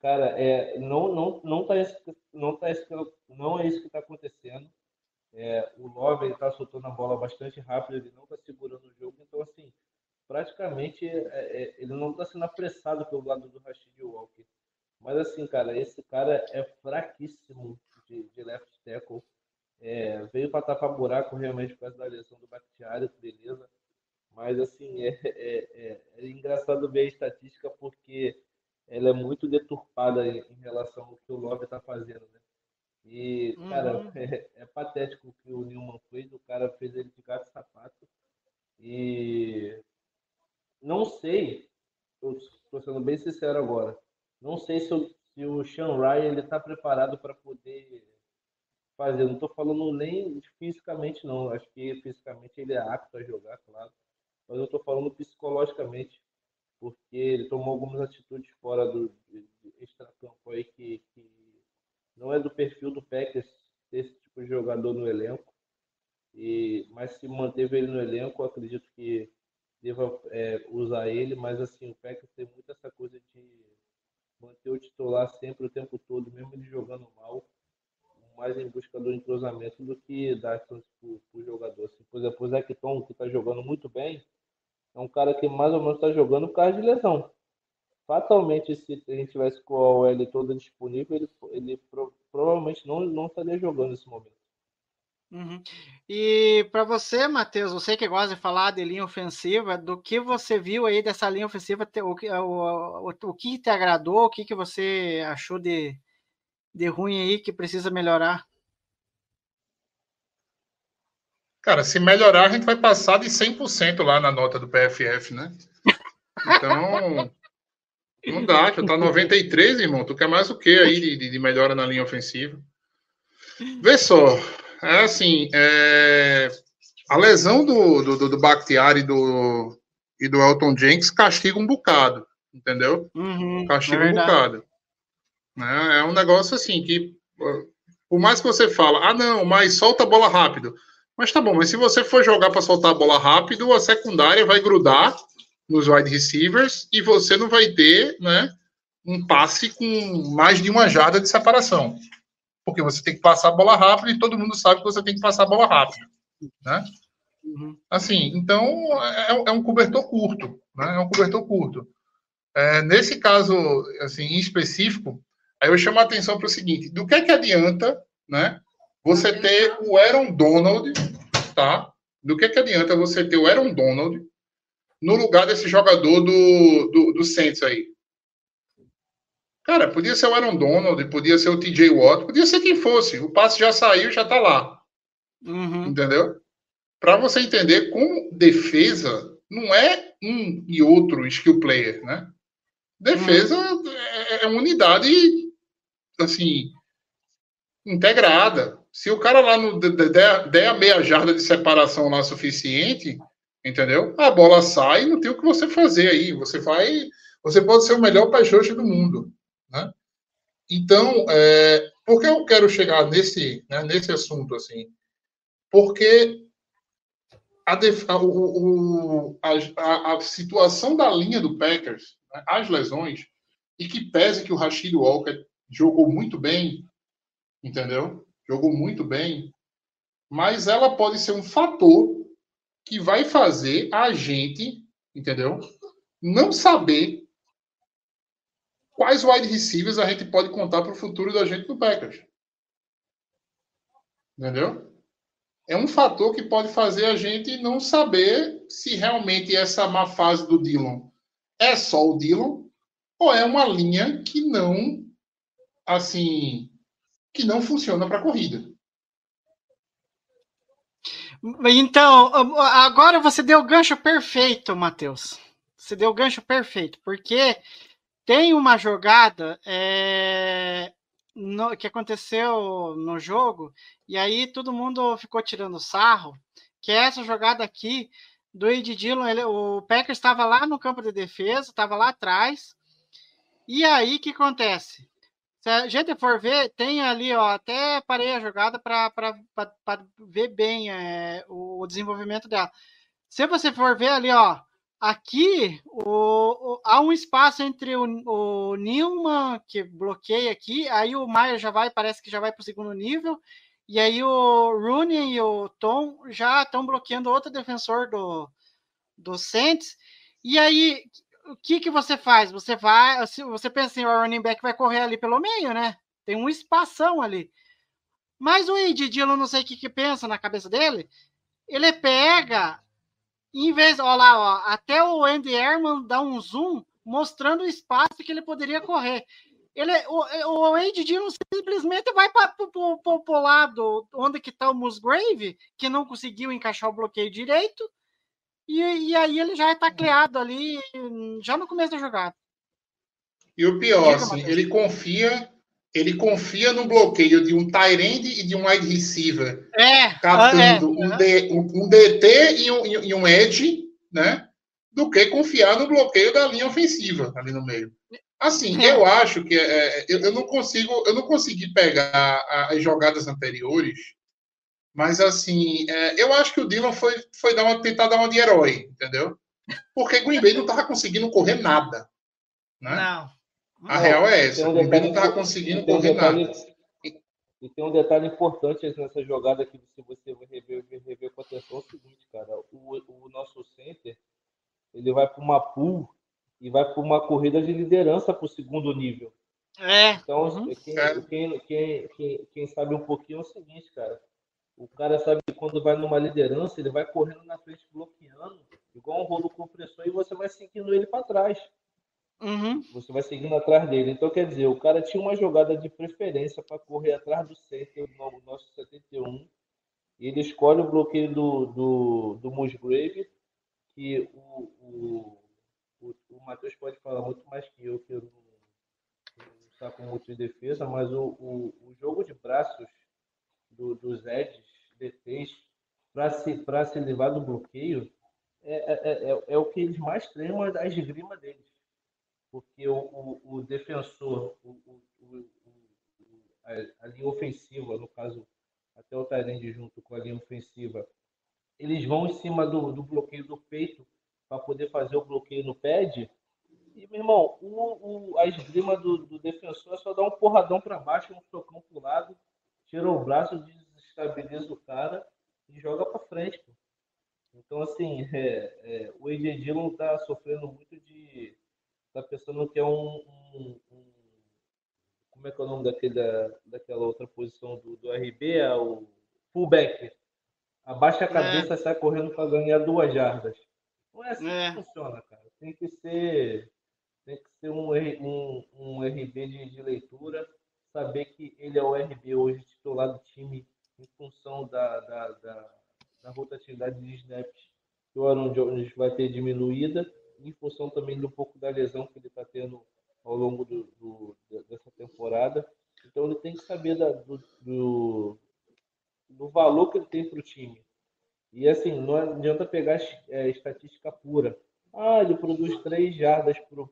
Cara, é, não, não, não, tá isso, não, tá isso, não é isso que está acontecendo. É, o Love está soltando a bola bastante rápido, ele não está segurando o jogo, então assim, praticamente é, é, ele não está sendo apressado pelo lado do Rashid Walker. Mas assim, cara, esse cara é fraquíssimo de, de left tackle. É, veio para tapar buraco realmente por causa da lesão do Bakhtiari, beleza. Mas assim, é, é, é, é engraçado ver a estatística porque ela é muito deturpada em, em relação ao que o Love está fazendo, né? E, cara, Uhum. é, é patético o que o Newman fez. O cara fez ele de gato e sapato. E não sei, estou sendo bem sincero agora, não sei se o, se o Sean Ryan ele está preparado para poder fazer. Não estou falando nem de fisicamente, não. Acho que fisicamente ele é apto a jogar, claro. Mas eu estou falando psicologicamente, porque ele tomou algumas atitudes fora do extracampo aí que, que não é do perfil do Packers esse tipo de jogador no elenco. E, mas se manteve ele no elenco, acredito que deva é, usar ele, mas assim, o Packers tem muito essa coisa de manter o titular sempre o tempo todo, mesmo ele jogando mal, mais em busca do entrosamento do que dar chance pro, pro jogador. Assim, por exemplo, o Zecton, que está jogando muito bem, é um cara que mais ou menos está jogando por causa de lesão. Fatalmente, se a gente tivesse com a OL toda disponível, ele, ele pro- provavelmente não, não estaria jogando nesse momento. Uhum. E para você, Matheus, você que gosta de falar de linha ofensiva, do que você viu aí dessa linha ofensiva, o, que- o, o, o que te agradou, o que, que você achou de, de ruim aí que precisa melhorar? Cara, se melhorar, a gente vai passar de 100% lá na nota do PFF, né? Então, não dá, já tá 93, irmão. Tu quer mais o que aí de, de- melhora na linha ofensiva? Vê só, é assim, é, a lesão do, do, do, Bakhtiari e do, e do Elton Jenks castiga um bocado, entendeu? Uhum, castiga é um bocado. Né? É um negócio assim que, por mais que você fala, ah, não, mas solta a bola rápido. Mas tá bom, mas se você for jogar para soltar a bola rápido, a secundária vai grudar nos wide receivers e você não vai ter né, um passe com mais de uma jarda de separação. Porque você tem que passar a bola rápido e todo mundo sabe que você tem que passar a bola rápido. Né? Uhum. Assim, então é, é um cobertor curto, né? É um cobertor curto. É, nesse caso, assim, em específico, aí eu chamo a atenção para o seguinte: do que é que adianta, né? Você ter o Aaron Donald, tá? Do que que adianta você ter o Aaron Donald no lugar desse jogador do, do, do Saints aí? Cara, podia ser o Aaron Donald, podia ser o TJ Watt, podia ser quem fosse. O passe já saiu, já tá lá. Uhum. Entendeu? Para você entender como defesa não é um e outro skill player, né? Defesa é, é uma unidade assim integrada. Se o cara lá no, de- de- der, der a meia jarda de separação lá suficiente, entendeu? A bola sai, não tem o que você fazer aí. Você vai Você pode ser o melhor pass do mundo, né? Então, é, por que eu quero chegar nesse, né, nesse assunto assim? Porque a, def, o, a, a, situação da linha do Packers, né, as lesões, e que pese que o Rashid Walker jogou muito bem, entendeu? Jogou muito bem, mas ela pode ser um fator que vai fazer a gente, entendeu? Não saber quais wide receivers a gente pode contar para o futuro da gente no Packers. Entendeu? É um fator que pode fazer a gente não saber se realmente essa má fase do Dillon é só o Dillon ou é uma linha que não, assim, que não funciona para corrida. Então, agora você deu o gancho perfeito, Matheus. Você deu o gancho perfeito, porque tem uma jogada é, no, que aconteceu no jogo, e aí todo mundo ficou tirando sarro, que é essa jogada aqui do Ed Dillon. Ele, o Packers estava lá no campo de defesa, estava lá atrás. E aí o que acontece? Se a gente for ver, tem ali, ó, até parei a jogada para ver bem é, o, o desenvolvimento dela. Se você for ver ali, ó, Aqui o, o, há um espaço entre o, o Newman, que bloqueia aqui, aí o Maia já vai, parece que já vai para o segundo nível, e aí o Rooney e o Tom já estão bloqueando outro defensor do, do Saints. E aí, o que, que você faz? Você vai, você pensa assim, o running back vai correr ali pelo meio, né? Tem um espação ali. Mas o Ed Dillon, não sei o que, que pensa na cabeça dele, ele pega em vez, olha lá, ó, até o Andy Herman dá um zoom mostrando o espaço que ele poderia correr. Ele, o, o Andy Dillon simplesmente vai para o lado onde que está o Musgrave, que não conseguiu encaixar o bloqueio direito, e, e aí ele já é tacleado ali, já no começo da jogada. E o pior, assim, ele confia ele confia no bloqueio de um Tyrande e de um wide receiver. É, captando é, um, D, um, um, DT e um, e um edge, né? Do que confiar no bloqueio da linha ofensiva ali no meio. Assim, é. eu acho que é, é eu, eu, não consigo, eu não consegui pegar as jogadas anteriores, mas assim, é, eu acho que o Dylan foi, foi dar uma, tentar dar uma de herói, entendeu? Porque Green Bay não estava conseguindo correr nada. Né? Não. A real é essa. Um o não estava conseguindo correr detalhe, nada. E tem um detalhe importante nessa jogada que se você rever, rever com atenção, é o seguinte, cara. O, o nosso center, ele vai para uma pool e vai para uma corrida de liderança para o segundo nível. É. Então, uhum. quem. Quem, quem, quem, quem, sabe um pouquinho é o seguinte, cara. O cara sabe que quando vai numa liderança, ele vai correndo na frente, bloqueando, igual um rolo compressor, e você vai seguindo ele para trás. Uhum. Você vai seguindo atrás dele. Então, quer dizer, o cara tinha uma jogada de preferência para correr atrás do center, no nosso 71. E ele escolhe o bloqueio do, do, do Musgrave, que o, o, o, o Matheus pode falar muito mais que eu, que eu não, não saco muito de defesa, mas o, o, o jogo de braços do, dos Edges, DTs, para se, se livrar do bloqueio, é, é, é, é, o que eles mais treinam a esgrima deles porque o, o, o defensor, o, a, a, linha ofensiva, no caso, até o Tyrande junto com a linha ofensiva, eles vão em cima do, do bloqueio do peito para poder fazer o bloqueio no pad. E, meu irmão, o, o, a esgrima do, do defensor é só dar um porradão para baixo, um socão para o lado, tira o braço, desestabiliza o cara e joga para frente. Pô. Então, assim, [LAUGHS] é, é, o AJ Dillon está sofrendo muito de tá pensando que é um, um, um, como é que é o nome daquele, da, daquela outra posição do, do RB? É o fullback. Abaixa a é. cabeça e sai correndo para ganhar duas jardas. Não é assim é. que funciona, cara. Tem que ser, tem que ser um, um, um RB de, de leitura, saber que ele é o RB hoje titular do time em função da, da, da, da rotatividade de snaps que o Aaron Jones vai ter diminuída em função também do pouco da lesão que ele está tendo ao longo do, do, dessa temporada. Então ele tem que saber da, do, do, do, valor que ele tem para o time. E assim, não adianta pegar é, estatística pura. Ah, ele produz três jardas por,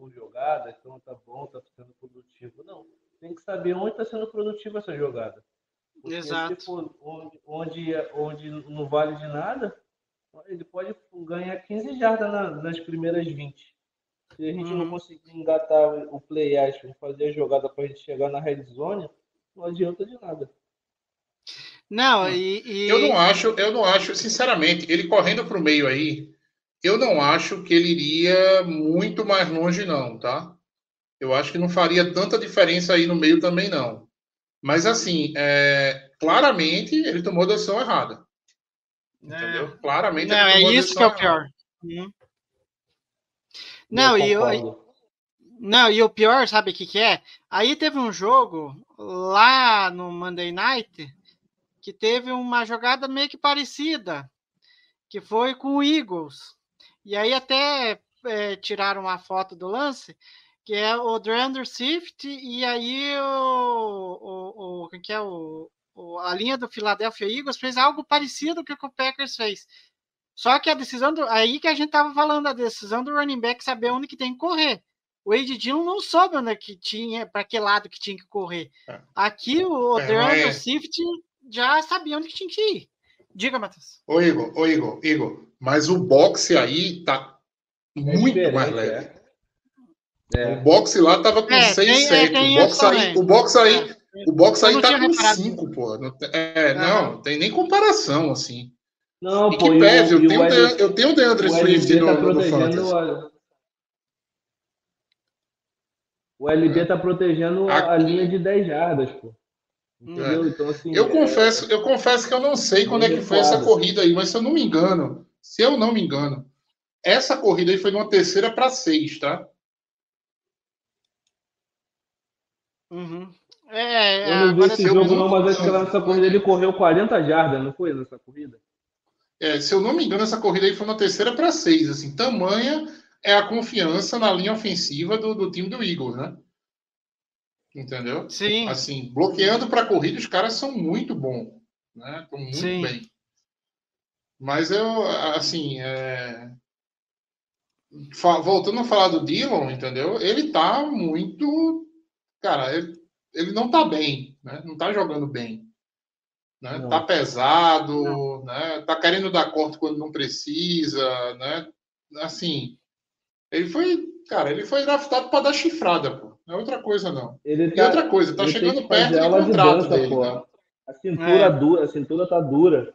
por, jogada, então tá bom, tá sendo produtivo. Não, tem que saber onde está sendo produtiva essa jogada. Porque Exato. for onde, onde, onde não vale de nada, ele pode ganhar 15 jardas na- nas primeiras 20. Se a gente não Uhum. conseguir engatar o play action, fazer a jogada para a gente chegar na red zone, não adianta de nada. Não, e, e- Eu não acho, eu não acho, sinceramente, ele correndo para o meio aí, eu não acho que ele iria muito mais longe, não, tá? Eu acho que não faria tanta diferença aí no meio também, não. Mas assim, é, claramente ele tomou a decisão errada. Entendeu? Claramente Não, ele é isso que é o pior. Uhum. Não, e eu, não, e o pior, sabe o que, que é? Aí teve um jogo lá no Monday Night que teve uma jogada meio que parecida, que foi com o Eagles. E aí até é, tiraram uma foto do lance, que é o DeAndre Swift e aí o, o, o, quem que é o, o- a linha do Philadelphia Eagles fez algo parecido com o que o Packers fez. Só que a decisão do. Aí que a gente tava falando, a decisão do running back saber onde que tem que correr. O Ed Dillon não soube onde que tinha, para que lado que tinha que correr. É. Aqui o É, DeAndre mas- Swift já sabia onde que tinha que ir. Diga, Matheus. Ô, Igor, ô, Igor, Igor, mas o boxe aí tá muito diferente, mais leve. é. É. O boxe lá tava com É, 6, tem- é, 7. tem o boxe aí, o boxe aí, É. o boxe aí não tá com reparado 5, pô. Não, tem- é, Aham. não, tem nem comparação, assim. Não, E pô, que e pese, eu tenho, o eu tenho o DeAndre Swift no, tá no protegendo Fantasy. a... O LB tá protegendo a, a linha de 10 jardas, pô. Entendeu? Então, assim. Eu é- confesso, eu confesso que eu não sei quando é que foi essa Recuado. corrida aí, mas se eu não me engano, se eu não me engano, essa corrida aí foi numa terceira para seis, tá? Uhum. É, Eu não vi esse jogo, não- mas acho que nessa corrida ele correu 40 jardas, não foi nessa corrida? É, se eu não me engano, essa corrida aí foi na terceira para seis, assim, tamanha é a confiança na linha ofensiva do, do time do Eagles, né? Entendeu? sim. Assim, bloqueando para corrida, os caras são muito bons, né? Estão muito Sim. bem. Mas eu, assim, é, voltando a falar do Dillon, entendeu? Ele tá muito, cara, ele, ele não tá bem, né? Não tá jogando bem, né? Não. Tá pesado, né? Tá querendo dar corte quando não precisa, né? Assim, ele foi, cara, ele foi draftado para dar chifrada, pô. Não é outra coisa não. Ele E outra coisa, tá chegando perto de aula de contrato dança, dele, pô. né? A cintura É. dura, a cintura tá dura.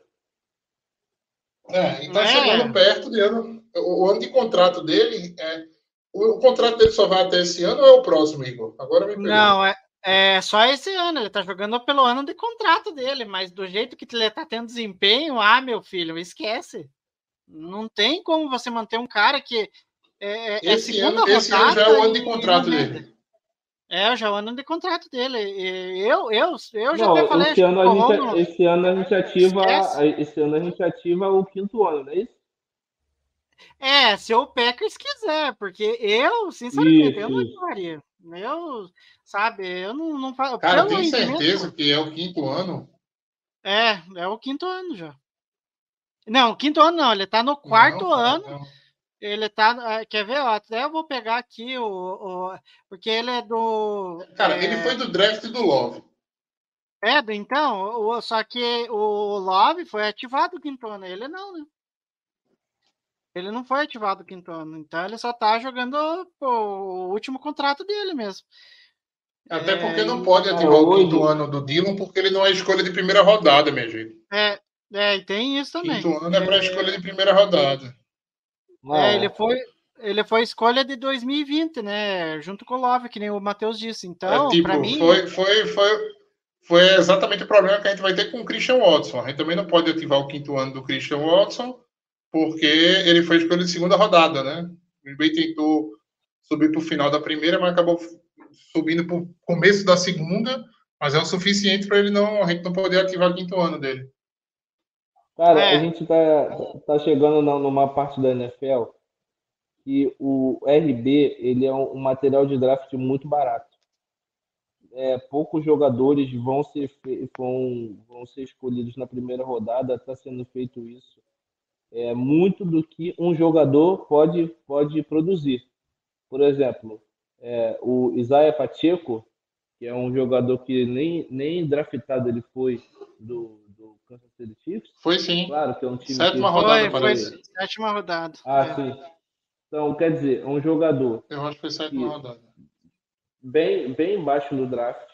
É, e tá É. chegando perto de ano. O, o ano de contrato dele é. O, o contrato dele só vai até esse ano ou é o próximo, Igor? Agora me pegou. Não, é, é só esse ano. Ele tá jogando pelo ano de contrato dele, mas do jeito que ele tá tendo desempenho, ah, meu filho, esquece. Não tem como você manter um cara que é, é esse segunda ano, esse ano já é o ano de contrato rende. dele. É, já é o ano de contrato dele. Eu, eu, eu já Não, até falei. esse ano, a gente, Romo- esse ano a gente ativa. Esquece. Esse ano a gente ativa o quinto ano, não é isso? É, se o Packers quiser, porque eu, sinceramente, Isso, eu não faria. Eu, sabe, eu não, não faço. Cara, tem rendimento- certeza que é o quinto ano? É, é o quinto ano já. Não, quinto ano não, ele tá no quarto Não, cara, ano. não. Ele tá. ah, Quer ver? Ó, até eu vou pegar aqui o. o- porque ele é do. Cara, é, ele foi do draft do Love. É, então, o, só que o Love foi ativado o quinto ano, ele não, né? Ele não foi ativado o quinto ano, então ele só tá jogando pô, o último contrato dele mesmo. Até É, porque não pode ativar o quinto ano do Dillon, porque ele não é escolha de primeira rodada, minha gente. É, é, e tem isso também. Quinto ano é para escolha de primeira rodada. É, ele foi, ele foi escolha de 2020, né? Junto com o Love, que nem o Matheus disse. Então, é, tipo, para mim. foi, foi, foi, foi exatamente o problema que a gente vai ter com o Christian Watson. A gente também não pode ativar o quinto ano do Christian Watson, porque ele foi escolha de segunda rodada, né? O Green Bay tentou subir para o final da primeira, mas acabou subindo para o começo da segunda, mas é o suficiente para ele não, a gente não poder ativar o quinto ano dele. Cara, É. a gente tá, tá chegando na- numa parte da NFL que o RB ele é um, um material de draft muito barato. É, poucos jogadores vão ser, vão, vão ser escolhidos na primeira rodada, está sendo feito isso. É muito do que um jogador pode, pode produzir. por exemplo, é, o Isaiah Pacheco, que é um jogador que nem, nem draftado ele foi do Kansas City Chiefs. Foi sim. Claro que é um time Sétima que... rodada, Foi, foi sétima rodada. Ah, É. sim. Então, quer dizer, é um jogador Eu acho que foi sétima rodada. bem, bem embaixo no draft.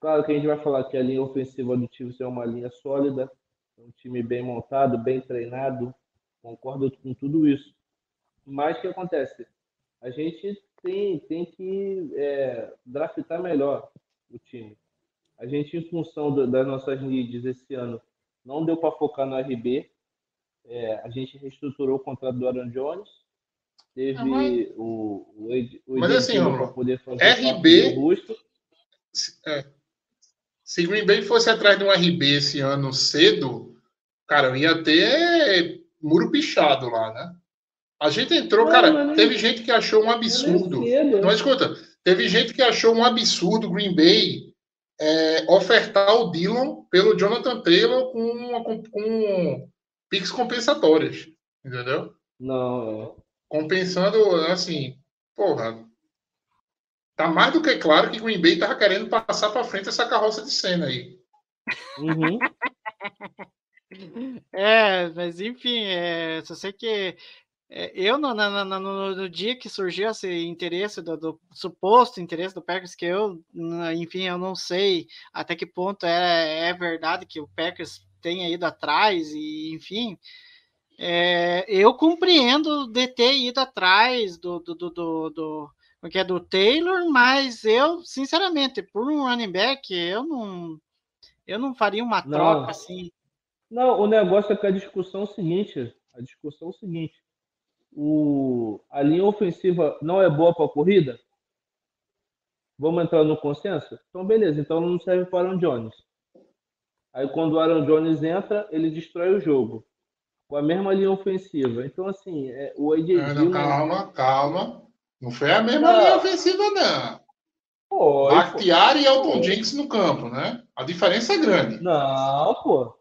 Claro que a gente vai falar que a linha ofensiva do Chiefs é uma linha sólida, é um time bem montado, bem treinado, concordo com tudo isso. Mas o que acontece? A gente tem, tem que é, draftar melhor o time. A gente, em função do- das nossas needs esse ano, não deu para focar no RB. É, a gente reestruturou o contrato do Aaron Jones. Teve Ah, mas- o, o, Ed- o Mas assim, pra poder fazer RB rosto. Se- é. Se Green Bay fosse atrás de um RB esse ano cedo, cara, ia ter muro pichado lá, né? A gente entrou, Não, cara, mas nem- teve gente que achou um absurdo. Não é cedo, Não, escuta, teve gente que achou um absurdo Green Bay é, ofertar o Dillon pelo Jonathan Taylor com, uma- com, com picks compensatórias, entendeu? Não, é. Compensando, assim, porra, tá mais do que claro que Green Bay tava querendo passar para frente essa carroça de cena aí. Uhum. [LAUGHS] É, mas enfim, é, só sei que eu, no, na- no, no dia que surgiu esse interesse, do, do suposto interesse do Packers, que eu, enfim, eu não sei até que ponto é, é verdade que o Packers tenha ido atrás, e enfim, é, eu compreendo de ter ido atrás do, do, do, do, do, que é, do Taylor, mas eu, sinceramente, por um running back, eu não, eu não faria uma Não. troca assim. Não, o negócio é que a discussão é o seguinte, a discussão é o seguinte, o, a linha ofensiva não é boa para a corrida? Vamos entrar no consenso? Então, beleza, então não serve para o Aaron Jones. Aí quando o Aaron Jones entra, ele destrói o jogo. Com a mesma linha ofensiva. Então, assim, é, o AJ Ah, não, Dillon... calma, calma. Não foi a mesma Não. linha ofensiva, não. Pô, pô. Bakhtiari e Elton Jenkins no campo, né? A diferença é grande. Não, pô.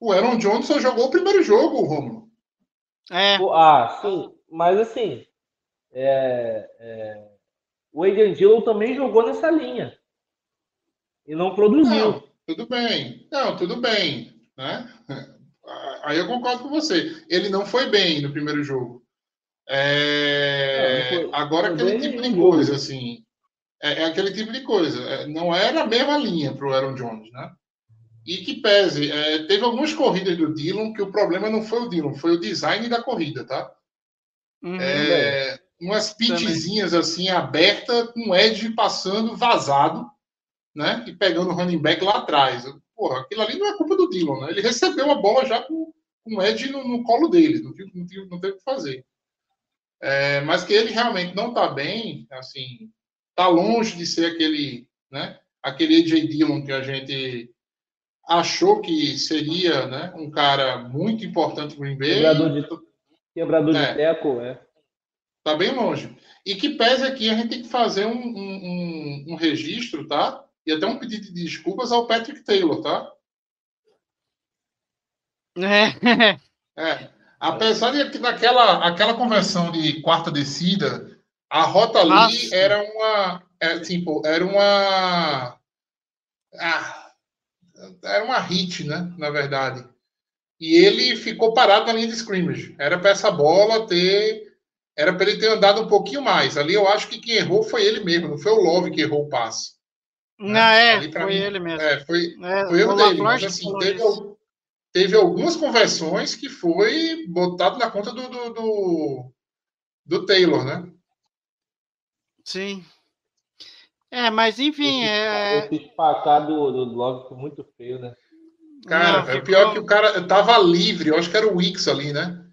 O Aaron Jones só jogou o primeiro jogo, Romulo. É, Pô, Ah, sim, mas assim, é, é, o Aiden Dillon também jogou nessa linha e não produziu. Não, tudo bem. Não, tudo bem. Né? [LAUGHS] Aí eu concordo com você. Ele não foi bem no primeiro jogo. É, Não, não foi- Agora, não aquele foi tipo de jogo. coisa, assim. É, é aquele tipo de coisa. É, não era a mesma linha para o Aaron Jones, né? E que pese, é, teve algumas corridas do Dillon que o problema não foi o Dillon, foi o design da corrida, tá? uhum. É, umas pitzinhas assim aberta, com Edge passando vazado, né? E pegando o running back lá atrás. Porra, aquilo ali não é culpa do Dillon, né? Ele recebeu a bola já com, com o Edge no, no colo dele, não, não, tive- não teve o que fazer. É, mas que ele realmente não tá bem, assim, tá longe de ser aquele, né? Aquele AJ Dillon que a gente achou que seria, né? Um cara muito importante no Green Bay. Quebrador de, quebrador É. de teco, é. Tá bem longe. E que pese aqui, a gente tem que fazer um, um, um- registro, tá? E até um pedido de desculpas ao Patrick Taylor, tá? É. [LAUGHS] É. Apesar de que naquela aquela conversão de quarta descida, a rota ali Nossa. era uma. É, tipo, era uma. Ah, era uma hit, né? Na verdade. E ele ficou parado na linha de scrimmage. Era para essa bola ter. Era para ele ter andado um pouquinho mais. Ali eu acho que quem errou foi ele mesmo, não foi o Love que errou o passe. Não, é, Ali pra foi mim- ele mesmo. É, foi, É, foi erro dele. Mas assim, teve, teve algumas conversões que foi botado na conta do, do, do, do Taylor, né? Sim. É, mas enfim, é. Esse espacar do, do Love foi muito feio, né? Cara, Não, é ficou- pior que o cara tava livre, eu acho que era o Wix ali, né?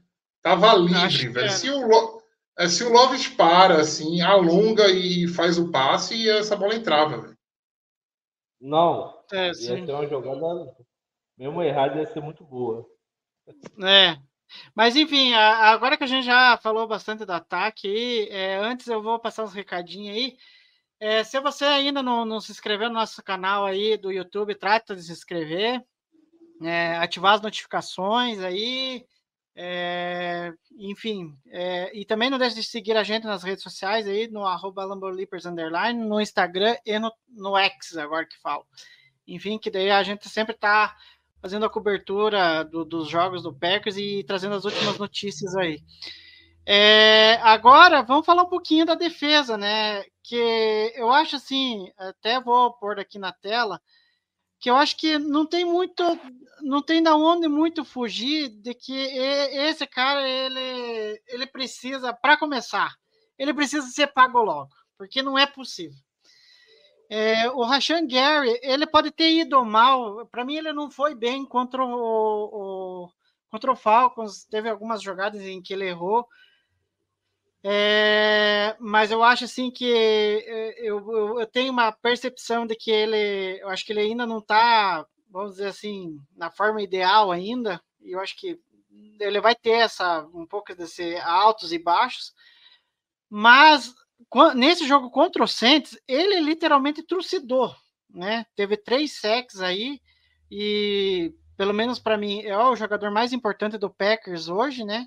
Tava livre, velho. Se o, Lo- é, se o Love para, assim, alonga e faz o passe, essa bola entrava, velho. Não, É, ia sim. ser uma jogada, mesmo errado, ia ser muito boa. É. Mas enfim, agora que a gente já falou bastante do ataque, aí, é, antes eu vou passar uns recadinhos aí. É, se você ainda não, não se inscreveu no nosso canal aí do YouTube, trata de se inscrever, é, ativar as notificações aí. É, enfim, é, e também não deixe de seguir a gente nas redes sociais aí, no arroba no Instagram e no, no X, agora que falo. Enfim, que daí a gente sempre está fazendo a cobertura do, dos jogos do Packers e trazendo as últimas notícias aí. É, agora, vamos falar um pouquinho da defesa, né? Que eu acho assim, até vou pôr aqui na tela, que eu acho que não tem muito, não tem da onde muito fugir de que esse cara ele, ele precisa, para começar, ele precisa ser pago logo, porque não é possível. É, o Rashan Gary, ele pode ter ido mal, para mim ele não foi bem contra o, o, contra o Falcons, teve algumas jogadas em que ele errou, é, mas eu acho assim que é, eu, eu, eu, tenho uma percepção de que ele, eu acho que ele ainda não está, vamos dizer assim, na forma ideal ainda. E eu acho que ele vai ter essa um pouco desse altos e baixos. Mas nesse jogo contra o Saints, ele literalmente trucidou, né? Teve três sacks aí e pelo menos para mim é o jogador mais importante do Packers hoje, né?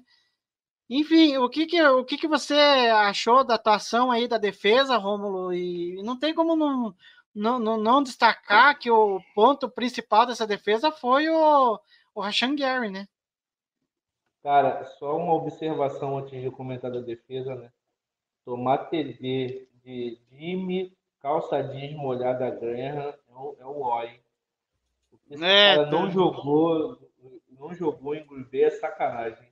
Enfim, o que que, o que que você achou da atuação aí da defesa, Rômulo? E não tem como não, não, não, não destacar que o ponto principal dessa defesa foi o, o Rashan Gary, né? Cara, só uma observação antes de comentar da defesa, né? Tomar TD de Jimmy, calça jeans molhada Graham é o, é o hein? Porque esse é, cara não jogou, não jogou em Bay é sacanagem.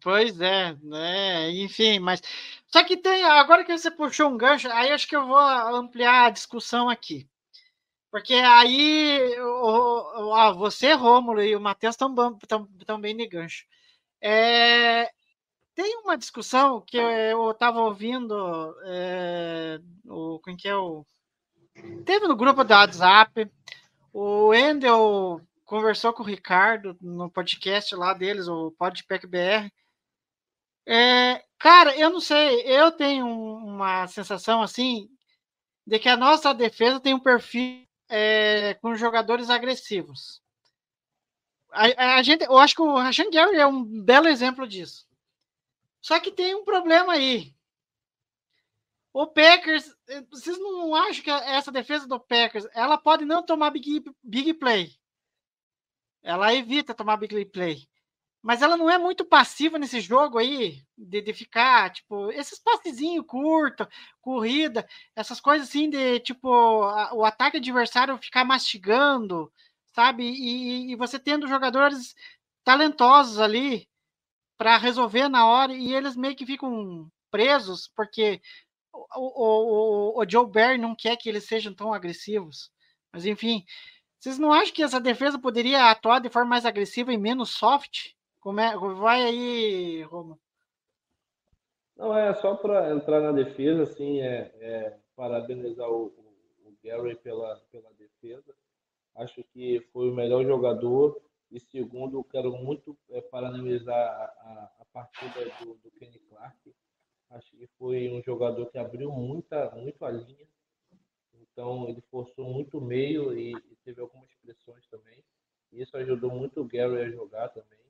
Pois é, né? Enfim, mas só que tem agora que você puxou um gancho, aí acho que eu vou ampliar a discussão aqui. Porque aí o, o, você, Rômulo e o Matheus estão bem de gancho. É, tem uma discussão que eu estava ouvindo, é, o, quem que é o... Teve no grupo do WhatsApp, o Endel conversou com o Ricardo no podcast lá deles, o Podpack BR, é, cara, eu não sei, eu tenho uma sensação assim de que a nossa defesa tem um perfil é, com jogadores agressivos. A, a, gente, eu acho que o Rashan Gary é um belo exemplo disso. Só que tem um problema aí. O Packers, eh, vocês não acham que essa defesa do Packers, ela pode não tomar big, big play. Ela evita tomar big play. Mas ela não é muito passiva nesse jogo aí, de, de ficar, tipo, esses passezinhos curto, corrida, essas coisas assim de, tipo, a, o ataque adversário ficar mastigando, sabe? E, e você tendo jogadores talentosos ali para resolver na hora e eles meio que ficam presos porque o, o, o, o Joe Barry não quer que eles sejam tão agressivos. Mas enfim, vocês não acham que essa defesa poderia atuar de forma mais agressiva e menos soft? Como é, vai aí, Roma. Não, é só para entrar na defesa, assim, é, é parabenizar o, o, Gary pela, pela defesa. Acho que foi o melhor jogador. E segundo, quero muito é, parabenizar a, a, a partida do, do, Kenny Clark. Acho que foi um jogador que abriu muita, muito a linha. Então, ele forçou muito o meio e, e teve algumas pressões também. Isso ajudou muito o Gary a jogar também.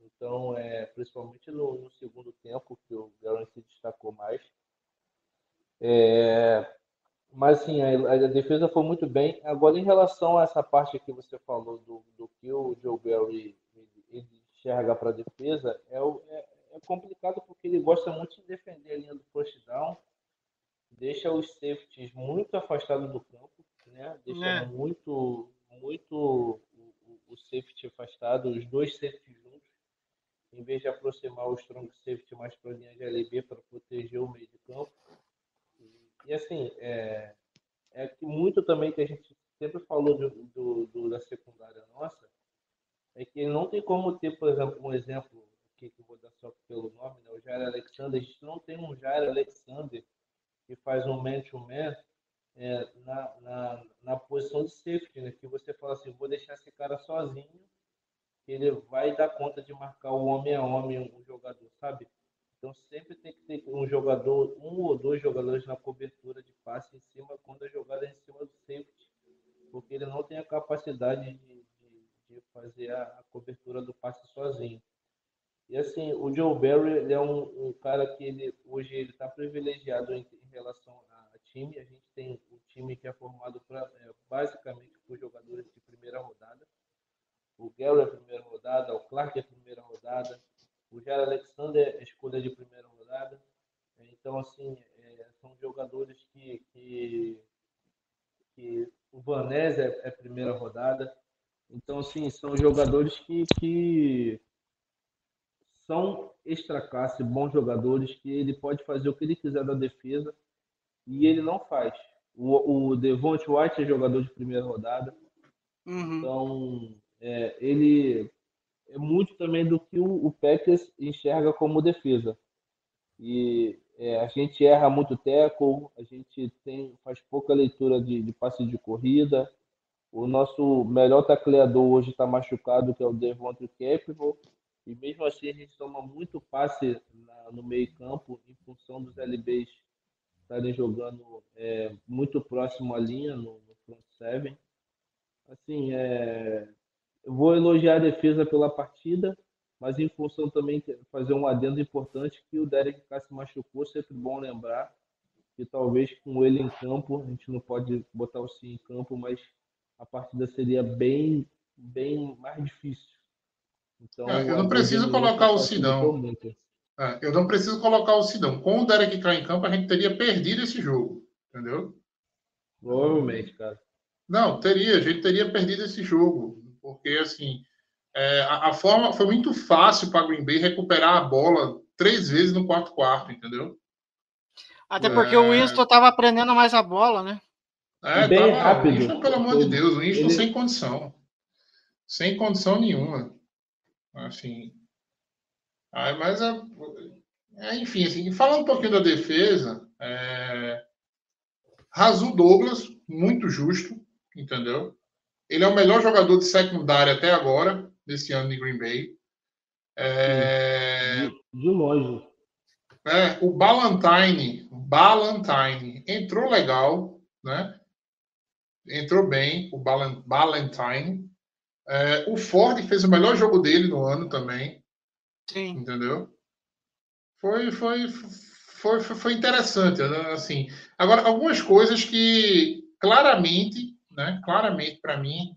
Então, é, principalmente no, no segundo tempo, que o Garant se destacou mais. É, mas sim, a, a, defesa foi muito bem. Agora, em relação a essa parte que você falou do, do que o Joe Barry enxerga para a defesa, é, é, é, complicado porque ele gosta muito de defender a linha do first down, deixa os safeties muito afastados do campo, né? deixa é. muito, muito o, o, safety afastado, os dois safeties em vez de aproximar o strong safety mais para a linha de LB para proteger o meio de campo. E, assim, é, é que muito também que a gente sempre falou do, do, do, da secundária nossa, é que não tem como ter, por exemplo, um exemplo que, que eu vou dar só pelo nome, né, o Jair Alexander, a gente não tem um Jair Alexander que faz um man-to-man é, na, na, na posição de safety, né, que você fala assim, vou deixar esse cara sozinho ele vai dar conta de marcar o homem a homem um jogador, sabe? Então sempre tem que ter um jogador, um ou dois jogadores na cobertura de passe em cima quando a jogada é em cima do safety, porque ele não tem a capacidade de, de, de fazer a, a cobertura do passe sozinho. E assim, o Joe Barry ele é um, um cara que ele hoje ele está privilegiado em, em relação a, a, time. A gente tem um time que é formado pra, é, basicamente por jogadores de primeira rodada. O Gary é primeira rodada, o Clark é primeira rodada, o Jair Alexander é escolha de primeira rodada. Então, assim, é, são jogadores que, que, que o Vanés é, é primeira rodada. Então, assim, são jogadores que, que são extra classe, bons jogadores, que ele pode fazer o que ele quiser da defesa e ele não faz. O, o Devonte White é jogador de primeira rodada, Uhum. então é, ele é muito também do que o, o Packers enxerga como defesa. E é, a gente erra muito tackle, a gente tem, faz pouca leitura de, de passe de corrida. O nosso melhor tacleador hoje está machucado, que é o Devontae Capital. E mesmo assim a gente toma muito passe na, no meio campo em função dos LBs estarem jogando é, muito próximo à linha no, no front seven. Assim, é, eu vou elogiar a defesa pela partida, mas em função também fazer um adendo importante que o Derek Carr se machucou, sempre bom lembrar que talvez com ele em campo, a gente não pode botar o sim em campo, mas a partida seria bem bem mais difícil. Então, É, eu não preciso colocar o Sidão. É, eu não preciso colocar o Sidão. Com o Derek Carr em campo, a gente teria perdido esse jogo. Entendeu? Provavelmente, cara. Não, teria, a gente teria perdido esse jogo, porque assim é, a, a forma foi muito fácil para Green Bay recuperar a bola três vezes no quarto quarto, entendeu? Até porque o É. Winston tava aprendendo mais a bola, né? É, Bem tava- rápido. O Winston, pelo amor de Deus, o Winston Ele- sem condição, sem condição nenhuma, assim. Ah, mas é, é, enfim, assim, falando um pouquinho da defesa, é, Razul Douglas muito justo, entendeu? Ele é o melhor jogador de secundária até agora, desse ano de Green Bay. É, De, de longe. é, o Ballantyne, Ballantyne entrou legal, né? Entrou bem, o Ballan- Ballantyne. É, o Ford fez o melhor jogo dele no ano também, Sim. entendeu? Foi, foi, foi, foi, foi interessante, assim. Agora, algumas coisas que claramente, né? Claramente para mim,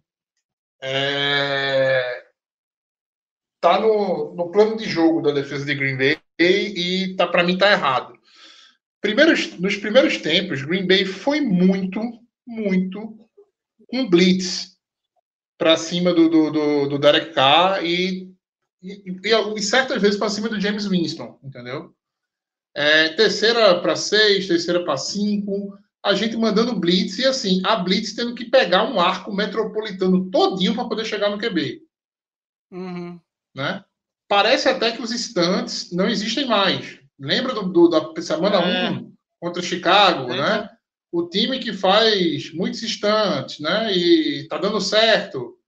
é, tá no, no plano de jogo da defesa de Green Bay e tá para mim tá errado. Primeiros, nos primeiros tempos, Green Bay foi muito, muito um blitz para cima do, do, do, do Derek Carr e, e, e, e certas vezes para cima do James Winston, entendeu? É, terceira para seis, terceira para cinco, a gente mandando blitz e assim, a blitz tendo que pegar um arco metropolitano todinho para poder chegar no QB Uhum. né? Parece até que os stunts não existem mais. Lembra do, do- da semana 1 É. contra Chicago, É. né? O time que faz muitos stunts, né? E tá dando certo.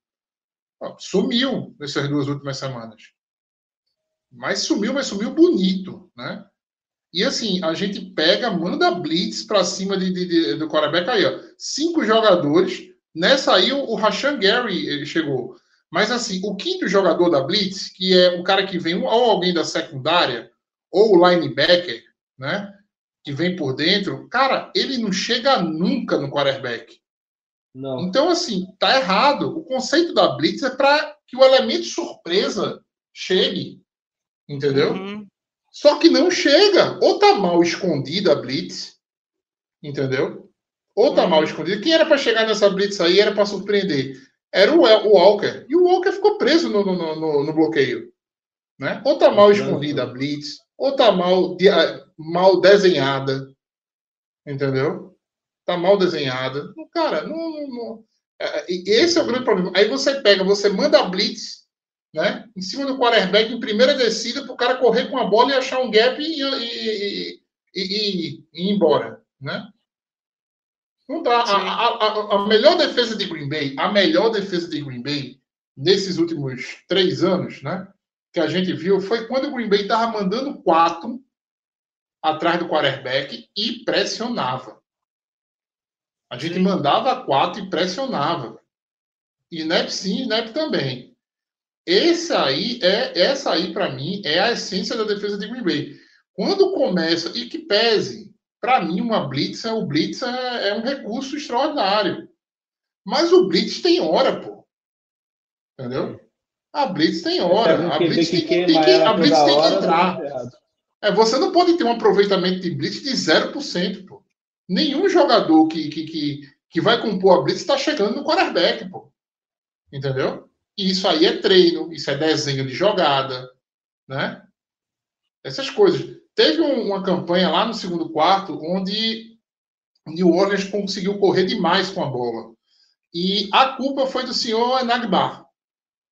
Sumiu nessas duas últimas semanas. Mas sumiu, mas sumiu bonito, né? E assim, a gente pega, manda blitz para cima de, de- de- do quarterback aí, ó. Cinco jogadores. Nessa aí, o, o Rashan Gary ele chegou. Mas assim, o quinto jogador da Blitz, que é o cara que vem ou alguém da secundária, ou o linebacker, né? Que vem por dentro, cara, ele não chega nunca no quarterback. Não. Então, assim, tá errado. O conceito da Blitz é para que o elemento surpresa chegue. Entendeu? Uhum. Só que não chega. Ou tá mal escondida a Blitz, entendeu? Ou tá Uhum. mal escondida. Quem era para chegar nessa Blitz aí era para surpreender. Era o, o Walker. E o Walker ficou preso no, no, no, no bloqueio. Né? Ou tá mal escondida a Blitz, ou tá mal, mal desenhada. Entendeu? Tá mal desenhada. Cara, não, não- não- é, e Esse é o grande problema. Aí você pega, você manda a Blitz né? Em cima do quarterback em primeira descida para o cara correr com a bola e achar um gap e, e, e, e- e ir embora, né? Não dá. A, Sim. a- a- a melhor defesa de Green Bay, a melhor defesa de Green Bay nesses últimos três anos, né? Que a gente viu foi quando o Green Bay estava mandando quatro atrás do quarterback e pressionava. A gente Sim. mandava quatro e pressionava. Snap sim, snap também. Esse aí é essa aí para mim é a essência da defesa de Green Bay. Quando começa e que pese, para mim uma blitz, é, o blitz é, é, um recurso extraordinário. Mas o blitz tem hora, pô. Entendeu? A blitz tem hora. A blitz tem que, tem que, a blitz tem que entrar. É, você não pode ter um aproveitamento de blitz de 0%, pô. Nenhum jogador que, que, que, que vai compor a blitz está chegando no quarterback, pô. Entendeu? E isso aí é treino, isso é desenho de jogada, né? Essas coisas. Teve um, uma campanha lá no segundo quarto onde New Orleans conseguiu correr demais com a bola. E a culpa foi do senhor Enagbar,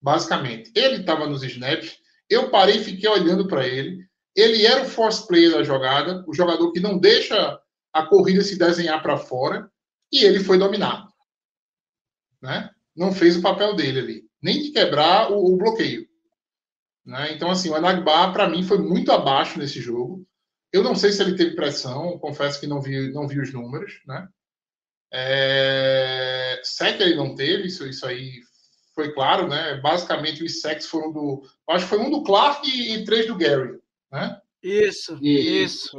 basicamente. Ele estava nos snaps, eu parei e fiquei olhando para ele. Ele era o force player da jogada, o jogador que não deixa a corrida se desenhar para fora, e ele foi dominado. Né? Não fez o papel dele ali nem de quebrar o, o bloqueio. Né? Então, assim, o Anagba, para mim, foi muito abaixo nesse jogo. Eu não sei se ele teve pressão, confesso que não vi, não vi os números. Né? É... Sec ele não teve, isso, isso aí foi claro, né? Basicamente, os secs foram do. Acho que foi um do Clark e, e três do Gary. Né? Isso, e, isso.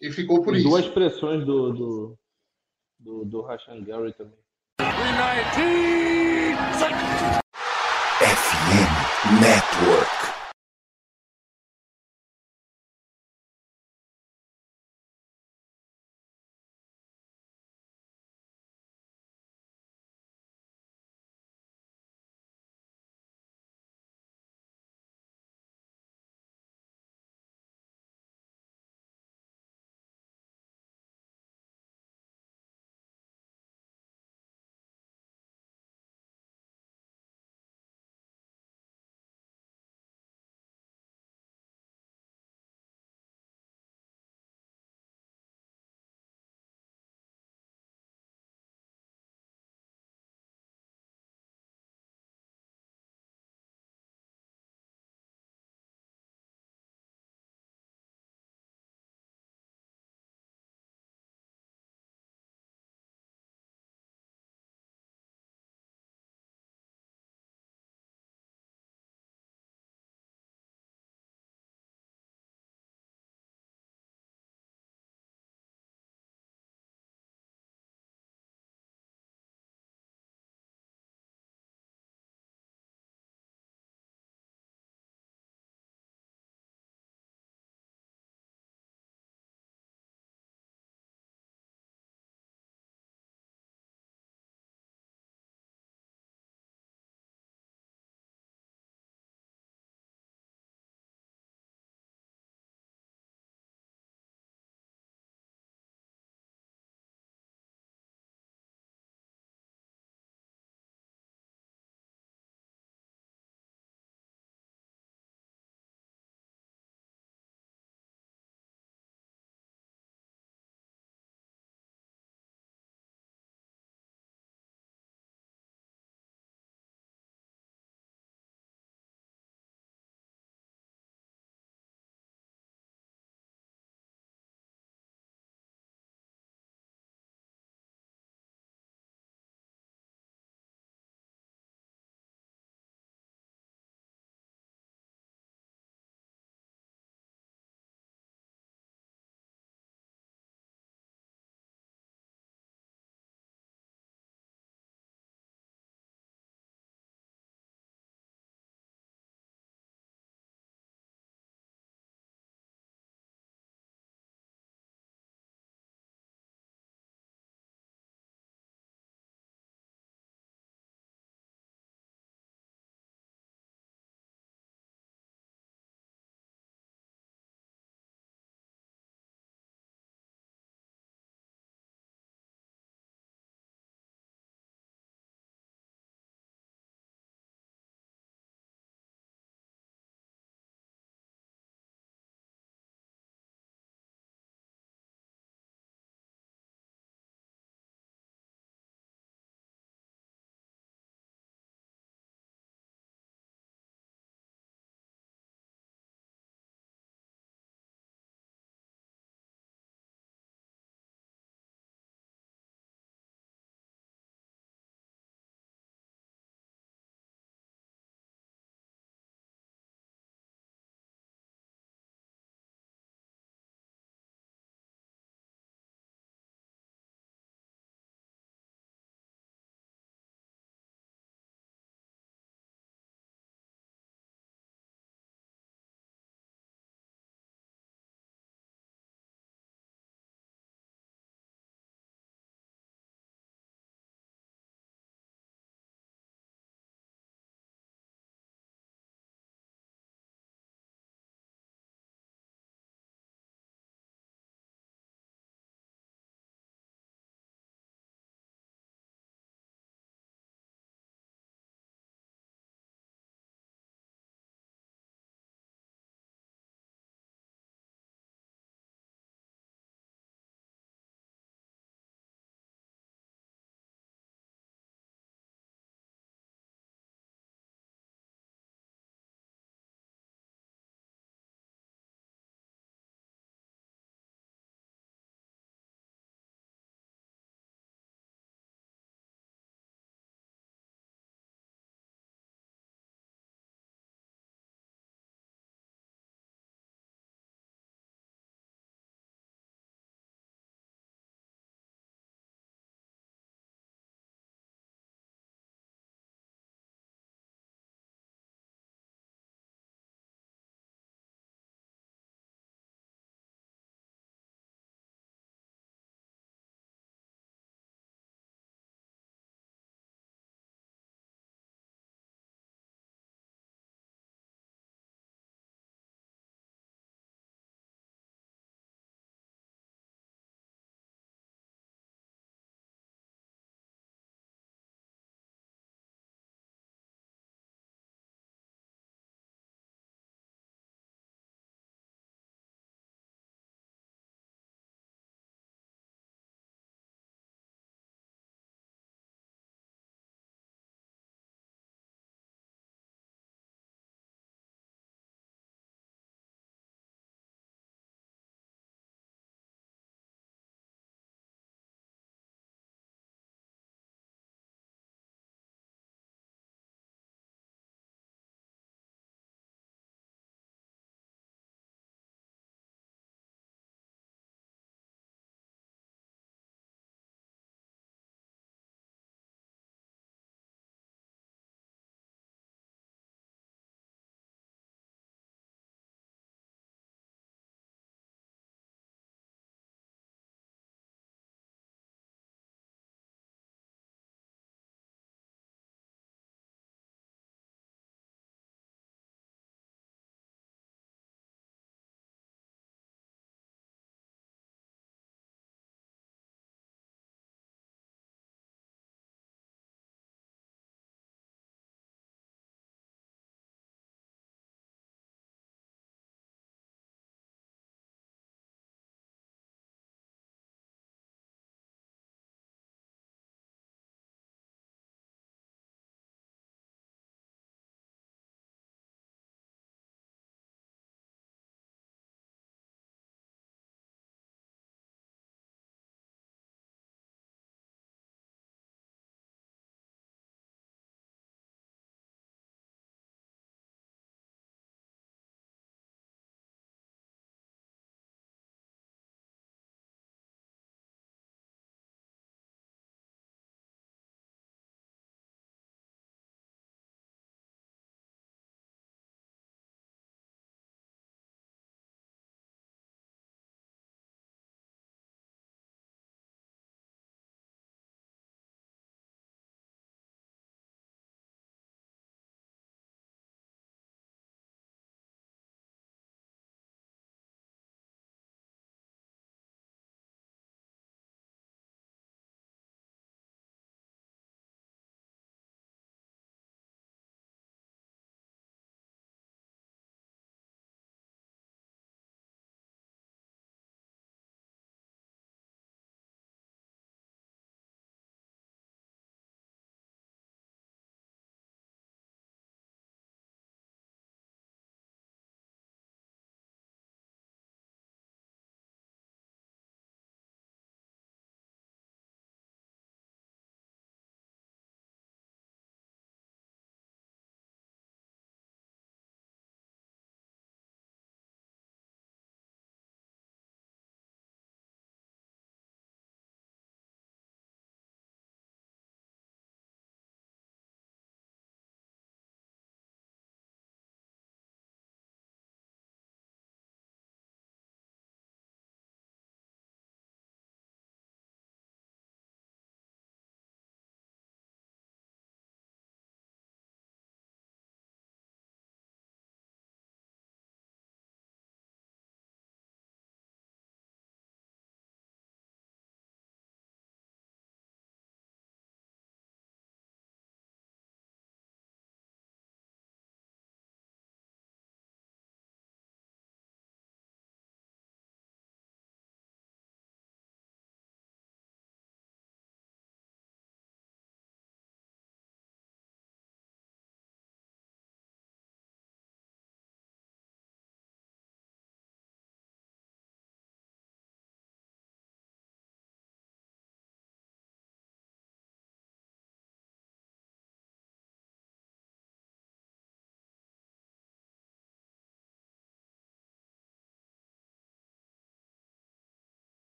E ficou por e isso. Duas pressões do, do, do, do Rashan Gary também. FM Network.